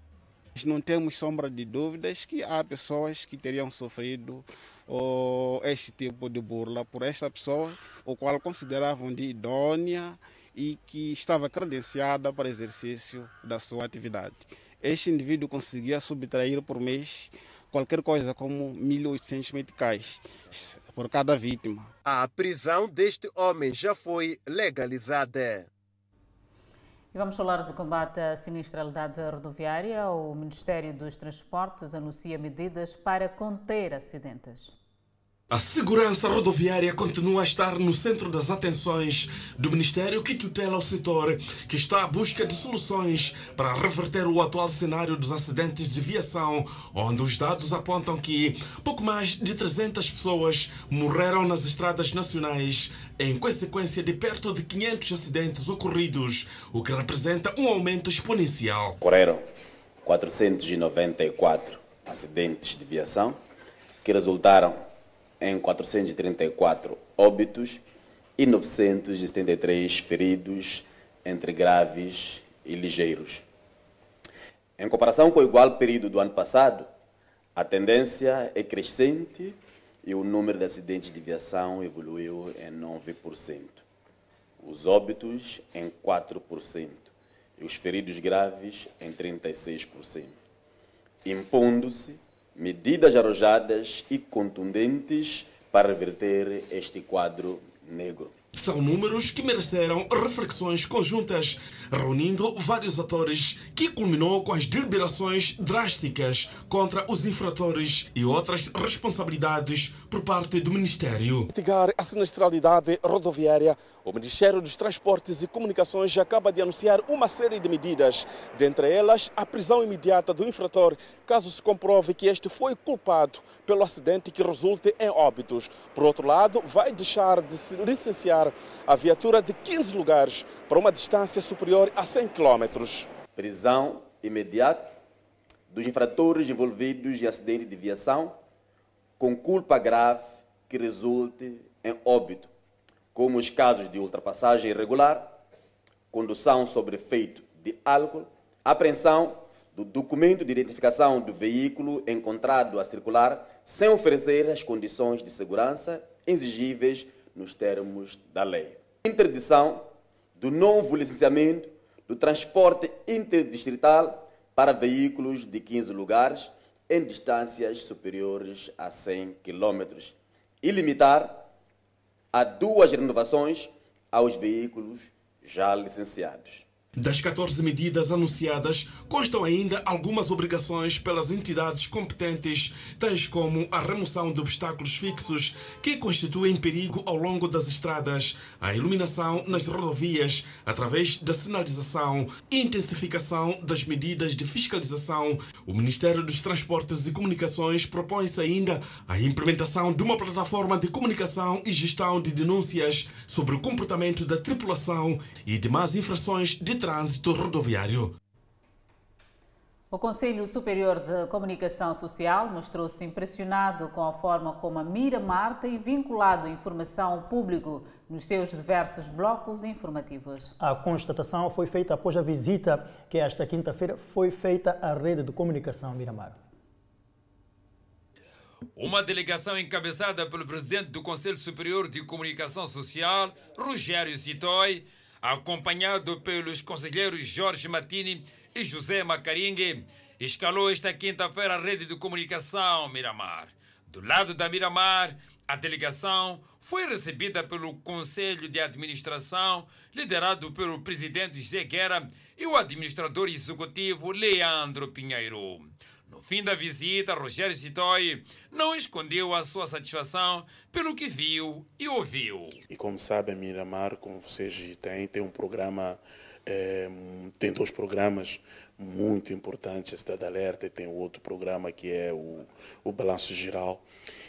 Não temos sombra de dúvidas que há pessoas que teriam sofrido ou este tipo de burla por esta pessoa, o qual consideravam de idônea e que estava credenciada para exercício da sua atividade. Este indivíduo conseguia subtrair por mês qualquer coisa como 1.800 meticais por cada vítima. A prisão deste homem já foi legalizada. E vamos falar de combate à sinistralidade rodoviária. O Ministério dos Transportes anuncia medidas para conter acidentes. A segurança rodoviária continua a estar no centro das atenções do Ministério que tutela o setor, que está à busca de soluções para reverter o atual cenário dos acidentes de viação, onde os dados apontam que pouco mais de 300 pessoas morreram nas estradas nacionais em consequência de perto de 500 acidentes ocorridos, o que representa um aumento exponencial. Ocorreram 494 acidentes de viação que resultaram em 434 óbitos e 973 feridos, entre graves e ligeiros. Em comparação com o igual período do ano passado, a tendência é crescente e o número de acidentes de viação evoluiu em 9%. Os óbitos em 4% e os feridos graves em 36%, impondo-se medidas arrojadas e contundentes para reverter este quadro negro. São números que mereceram reflexões conjuntas, reunindo vários atores, que culminou com as deliberações drásticas contra os infratores e outras responsabilidades por parte do Ministério. Mitigar a sinistralidade rodoviária, o Ministério dos Transportes e Comunicações acaba de anunciar uma série de medidas, dentre elas a prisão imediata do infrator, caso se comprove que este foi culpado pelo acidente que resulte em óbitos. Por outro lado, vai deixar de licenciar a viatura de 15 lugares para uma distância superior a 100 km. Prisão imediata dos infratores envolvidos em acidente de viação com culpa grave que resulte em óbito, como os casos de ultrapassagem irregular, condução sob efeito de álcool, apreensão do documento de identificação do veículo encontrado a circular sem oferecer as condições de segurança exigíveis nos termos da lei. Interdição do novo licenciamento do transporte interdistrital para veículos de 15 lugares em distâncias superiores a 100 km e limitar a duas renovações aos veículos já licenciados. Das 14 medidas anunciadas, constam ainda algumas obrigações pelas entidades competentes, tais como a remoção de obstáculos fixos que constituem perigo ao longo das estradas, a iluminação nas rodovias através da sinalização, intensificação das medidas de fiscalização. O Ministério dos Transportes e Comunicações propõe-se ainda a implementação de uma plataforma de comunicação e gestão de denúncias sobre o comportamento da tripulação e demais infrações de trânsito rodoviário. O Conselho Superior de Comunicação Social mostrou-se impressionado com a forma como a Miramar tem vinculado a informação ao público nos seus diversos blocos informativos. A constatação foi feita após a visita que esta quinta-feira foi feita à rede de comunicação Miramar. Uma delegação encabeçada pelo presidente do Conselho Superior de Comunicação Social, Rogério Citói, acompanhado pelos conselheiros Jorge Matini e José Macaringue, escalou esta quinta-feira a rede de comunicação Miramar. Do lado da Miramar, a delegação foi recebida pelo Conselho de Administração, liderado pelo presidente José Guerra e o administrador executivo Leandro Pinheiro. Fim da visita, Rogério Citói não escondeu a sua satisfação pelo que viu e ouviu. E como sabem, Miramar, como vocês têm, tem um programa, é, tem dois programas muito importantes, a Cidade Alerta e tem outro programa que é o, o Balanço Geral,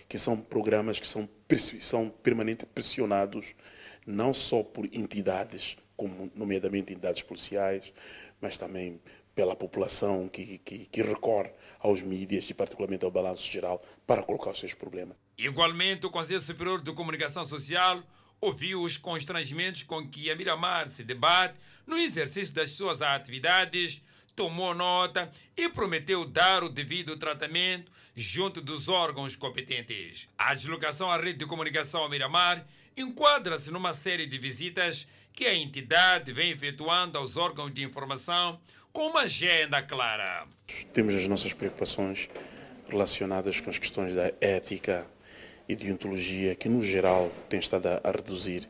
que são programas que são, são permanentemente pressionados não só por entidades, como nomeadamente entidades policiais, mas também pela população que, que, que recorre aos mídias e particularmente ao balanço geral para colocar os seus problemas. Igualmente, o Conselho Superior de Comunicação Social ouviu os constrangimentos com que a Miramar se debate no exercício das suas atividades, tomou nota e prometeu dar o devido tratamento junto dos órgãos competentes. A deslocação à rede de comunicação Miramar enquadra-se numa série de visitas que a entidade vem efetuando aos órgãos de informação com uma agenda clara. Temos as nossas preocupações relacionadas com as questões da ética e de ontologia, que no geral tem estado a reduzir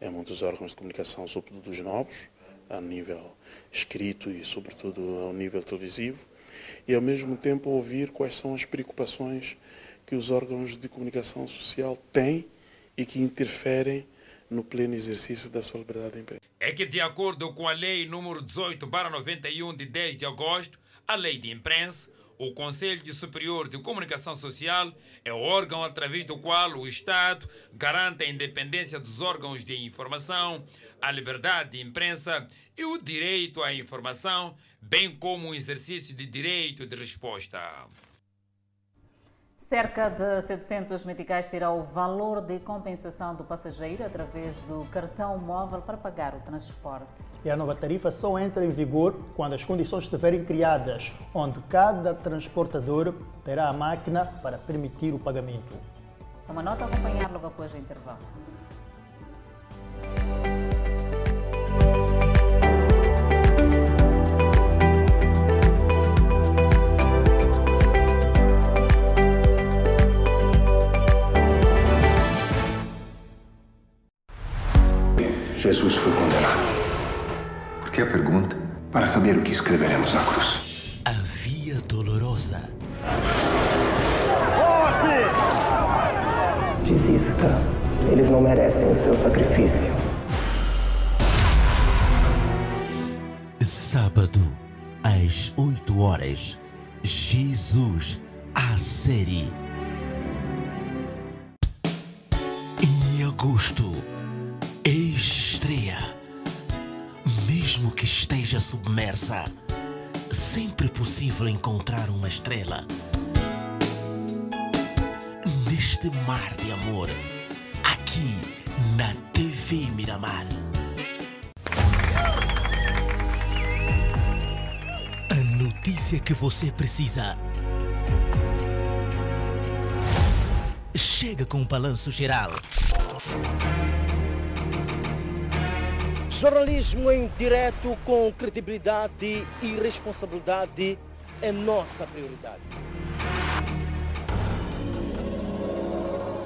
em muitos órgãos de comunicação, sobretudo dos novos, a nível escrito e sobretudo ao nível televisivo, e ao mesmo tempo ouvir quais são as preocupações que os órgãos de comunicação social têm e que interferem no pleno exercício da sua liberdade de imprensa. É que, de acordo com a Lei número 18 91 de 10 de agosto, a Lei de Imprensa, o Conselho Superior de Comunicação Social é o órgão através do qual o Estado garante a independência dos órgãos de informação, a liberdade de imprensa e o direito à informação, bem como o exercício de direito de resposta. Cerca de 700 meticais será o valor de compensação do passageiro através do cartão móvel para pagar o transporte. E a nova tarifa só entra em vigor quando as condições estiverem criadas, onde cada transportador terá a máquina para permitir o pagamento. Uma nota a acompanhar logo após o intervalo. Jesus foi condenado. Por que a pergunta? Para saber o que escreveremos na cruz. A Via Dolorosa. Morte! Desista. Eles não merecem o seu sacrifício. Sábado, às 8 horas. Jesus, a série. Em agosto, estreia. Mesmo que esteja submersa, sempre possível encontrar uma estrela. Neste mar de amor, aqui na TV Miramar. A notícia que você precisa. Chega com o balanço geral. Jornalismo em direto com credibilidade e responsabilidade é nossa prioridade.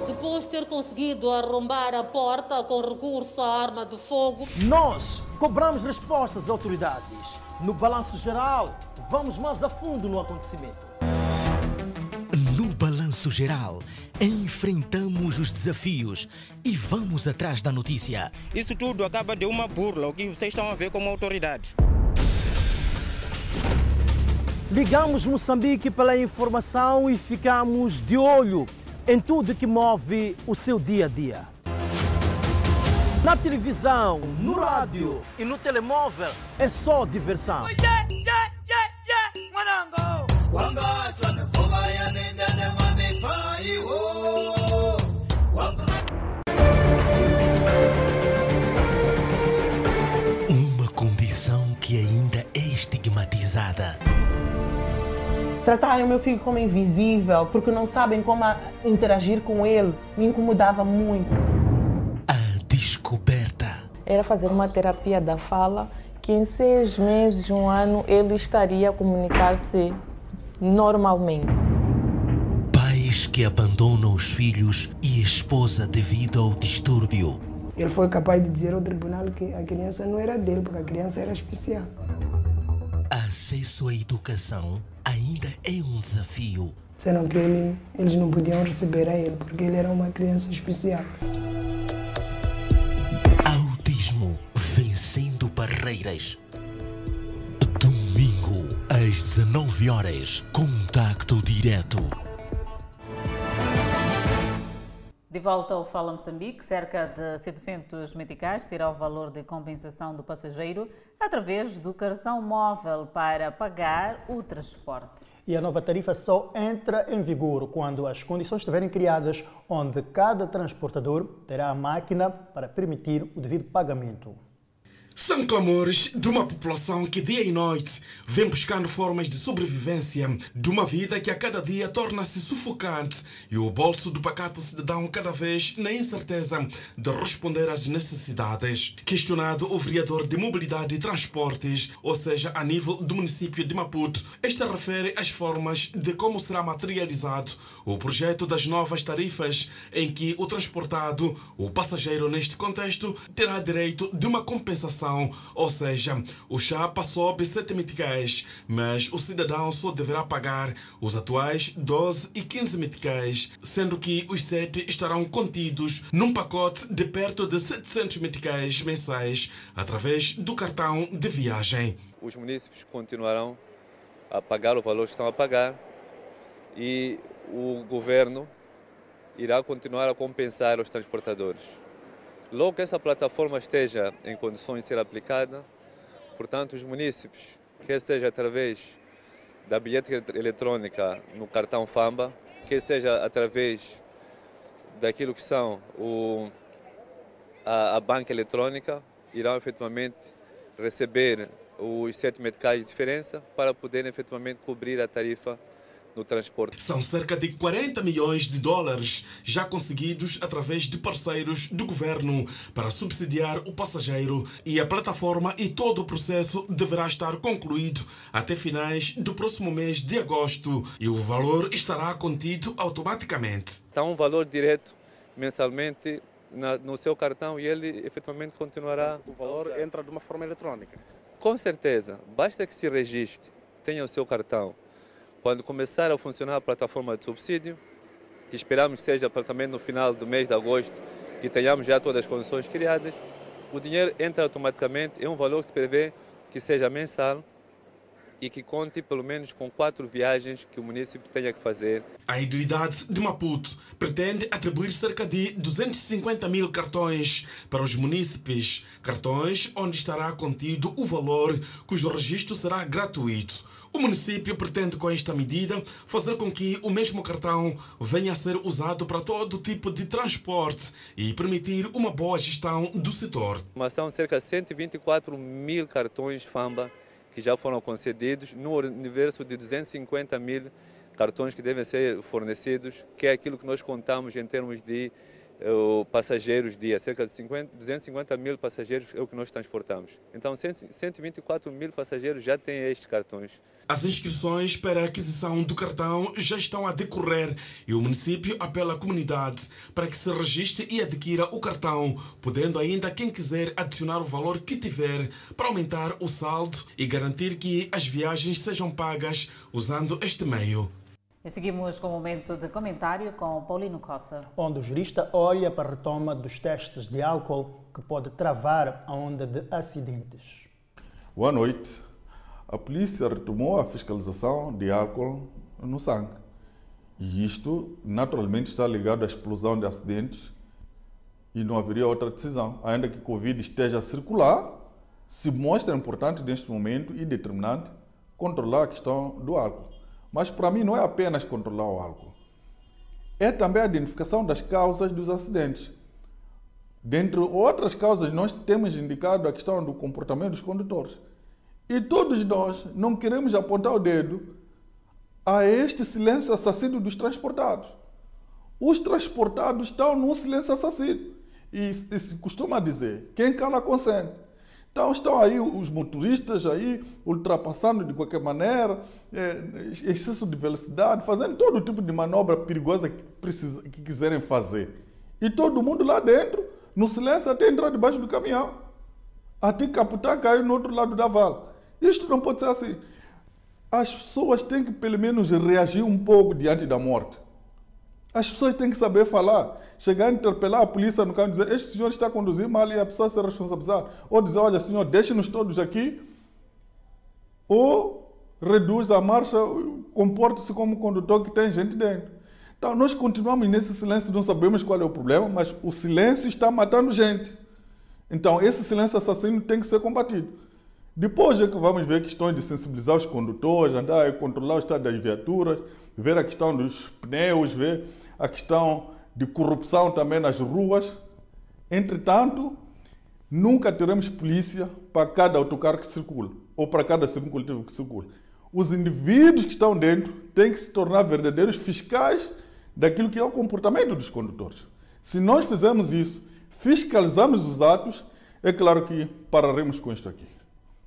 Depois de ter conseguido arrombar a porta com recurso à arma de fogo, nós cobramos respostas às autoridades. No balanço geral, vamos mais a fundo no acontecimento. Balanço geral, enfrentamos os desafios e vamos atrás da notícia. Isso tudo acaba de uma burla, o que vocês estão a ver como autoridade. Ligamos Moçambique pela informação e ficamos de olho em tudo que move o seu dia a dia. Na televisão, no rádio e no telemóvel é só diversão. Uma condição que ainda é estigmatizada. Tratarem o meu filho como invisível porque não sabem como interagir com ele me incomodava muito. Descoberta. Era fazer uma terapia da fala que em seis meses, um ano, ele estaria a comunicar-se normalmente. Pais que abandonam os filhos e esposa devido ao distúrbio. Ele foi capaz de dizer ao tribunal que a criança não era dele, porque a criança era especial. Acesso à educação ainda é um desafio. Disseram que ele, eles não podiam receber a ele, porque ele era uma criança especial. Autismo vencendo barreiras. Domingo, às 19 horas, contacto direto. De volta ao Fala Moçambique, cerca de 700 meticais será o valor de compensação do passageiro através do cartão móvel para pagar o transporte. E a nova tarifa só entra em vigor quando as condições estiverem criadas, onde cada transportador terá a máquina para permitir o devido pagamento. São clamores de uma população que dia e noite vem buscando formas de sobrevivência de uma vida que a cada dia torna-se sufocante e o bolso do pacato cidadão cada vez na incerteza de responder às necessidades. Questionado o vereador de Mobilidade e Transportes, ou seja, a nível do município de Maputo, este refere às formas de como será materializado o projeto das novas tarifas em que o transportado, o passageiro neste contexto, terá direito de uma compensação ou seja, o chapa sobe 7 meticais, mas o cidadão só deverá pagar os atuais 12 e 15 meticais, sendo que os 7 estarão contidos num pacote de perto de 700 meticais mensais através do cartão de viagem. Os municípios continuarão a pagar o valor que estão a pagar e o governo irá continuar a compensar os transportadores. Logo que essa plataforma esteja em condições de ser aplicada, portanto, os municípios, quer seja através da bilhete eletrônica no cartão FAMBA, quer seja através daquilo que são o, a, a banca eletrônica, irão efetivamente receber os sete meticais de diferença para poderem efetivamente cobrir a tarifa no transporte. São cerca de 40 milhões de dólares já conseguidos através de parceiros do governo para subsidiar o passageiro e a plataforma e todo o processo deverá estar concluído até finais do próximo mês de agosto e o valor estará contido automaticamente. Está um valor direto mensalmente na, no seu cartão e ele efetivamente continuará. O valor entra de uma forma eletrônica? Com certeza. Basta que se registre, tenha o seu cartão quando começar a funcionar a plataforma de subsídio, que esperamos seja também no final do mês de agosto, que tenhamos já todas as condições criadas, o dinheiro entra automaticamente, é um valor que se prevê que seja mensal e que conte pelo menos com quatro viagens que o município tenha que fazer. A idilidade de Maputo pretende atribuir cerca de 250 mil cartões para os munícipes, cartões onde estará contido o valor cujo registro será gratuito. O município pretende, com esta medida, fazer com que o mesmo cartão venha a ser usado para todo tipo de transporte e permitir uma boa gestão do setor. São cerca de 124 mil cartões FAMBA que já foram concedidos no universo de 250 mil cartões que devem ser fornecidos, que é aquilo que nós contamos em termos de uh, passageiros dia, cerca de 50, 250 mil passageiros é o que nós transportamos. Então 124 mil passageiros já têm estes cartões. As inscrições para a aquisição do cartão já estão a decorrer e o município apela à comunidade para que se registre e adquira o cartão, podendo ainda quem quiser adicionar o valor que tiver para aumentar o saldo e garantir que as viagens sejam pagas usando este meio. E seguimos com o momento de comentário com Paulino Costa. Onde o jurista olha para a retoma dos testes de álcool que pode travar a onda de acidentes. Boa noite. A polícia retomou a fiscalização de álcool no sangue. E isto, naturalmente, está ligado à explosão de acidentes e não haveria outra decisão. Ainda que Covid esteja a circular, se mostra importante neste momento e determinante controlar a questão do álcool. Mas para mim não é apenas controlar o álcool. É também a identificação das causas dos acidentes. Dentre outras causas, nós temos indicado a questão do comportamento dos condutores. E todos nós não queremos apontar o dedo a este silêncio assassino dos transportados. Os transportados estão num silêncio assassino. E, e se costuma dizer, quem cala consente. Então estão aí os motoristas aí ultrapassando de qualquer maneira, é, excesso de velocidade, fazendo todo tipo de manobra perigosa que, precisa, que quiserem fazer. E todo mundo lá dentro, no silêncio, até entrar debaixo do caminhão. Até capotar cair no outro lado da vala. Isto não pode ser assim. As pessoas têm que pelo menos reagir um pouco diante da morte. As pessoas têm que saber falar. Chegar a interpelar a polícia no carro e dizer: Este senhor está a conduzir mal e a pessoa ser responsabilizar. Ou dizer: Olha, senhor, deixe-nos todos aqui. Ou reduz a marcha, comporte-se como condutor que tem gente dentro. Então, nós continuamos nesse silêncio, não sabemos qual é o problema, mas o silêncio está matando gente. Então, esse silêncio assassino tem que ser combatido. Depois é que vamos ver questões de sensibilizar os condutores, andar a controlar o estado das viaturas, ver a questão dos pneus, ver a questão de corrupção também nas ruas. Entretanto, nunca teremos polícia para cada autocarro que circula ou para cada circulativo que circula. Os indivíduos que estão dentro têm que se tornar verdadeiros fiscais daquilo que é o comportamento dos condutores. Se nós fizermos isso, fiscalizamos os atos, é claro que pararemos com isto aqui.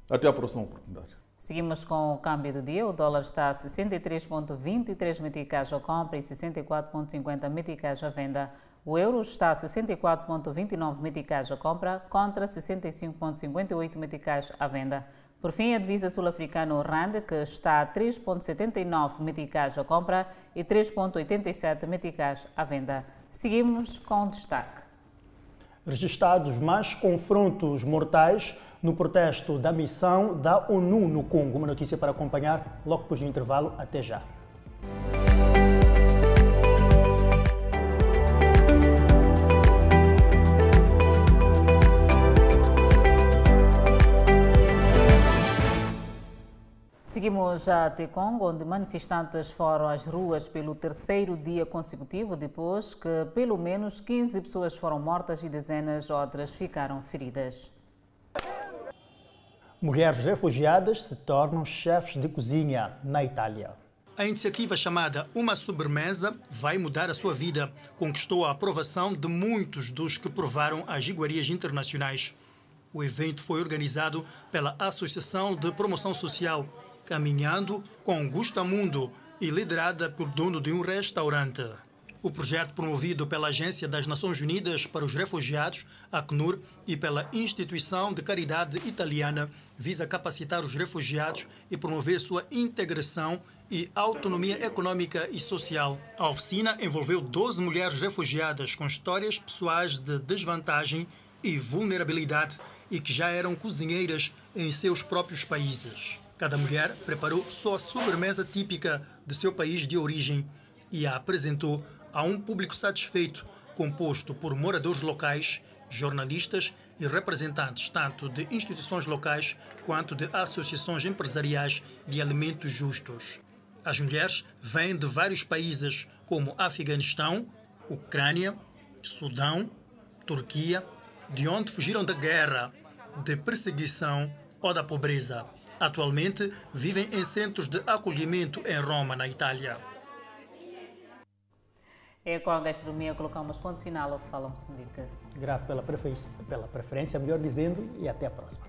Até a próxima oportunidade. Seguimos com o câmbio do dia. O dólar está a 63,23 meticais à compra e 64,50 meticais à venda. O euro está a 64,29 meticais à compra contra 65,58 meticais à venda. Por fim, a divisa sul-africana o RAND, que está a 3,79 meticais à compra e 3,87 meticais à venda. Seguimos com o destaque. Registados mais confrontos mortais no protesto da missão da ONU no Congo. Uma notícia para acompanhar logo depois do intervalo. Até já. Seguimos a Tecongo, onde manifestantes foram às ruas pelo terceiro dia consecutivo, depois que pelo menos 15 pessoas foram mortas e dezenas outras ficaram feridas. Mulheres refugiadas se tornam chefes de cozinha na Itália. A iniciativa chamada Uma Sobremesa vai mudar a sua vida. Conquistou a aprovação de muitos dos que provaram as iguarias internacionais. O evento foi organizado pela Associação de Promoção Social, caminhando com Gusta Mundo e liderada por dono de um restaurante. O projeto promovido pela Agência das Nações Unidas para os Refugiados, ACNUR, e pela Instituição de Caridade Italiana visa capacitar os refugiados e promover sua integração e autonomia econômica e social. A oficina envolveu 12 mulheres refugiadas com histórias pessoais de desvantagem e vulnerabilidade e que já eram cozinheiras em seus próprios países. Cada mulher preparou sua sobremesa típica de seu país de origem e a apresentou a um público satisfeito, composto por moradores locais, jornalistas e representantes tanto de instituições locais quanto de associações empresariais de alimentos justos. As mulheres vêm de vários países como Afeganistão, Ucrânia, Sudão, Turquia, de onde fugiram da guerra, de perseguição ou da pobreza. Atualmente vivem em centros de acolhimento em Roma, na Itália. É com a gastronomia colocamos ponto final ao Fala Moçambique. Grato pela preferência, pela preferência, melhor dizendo, e até a próxima.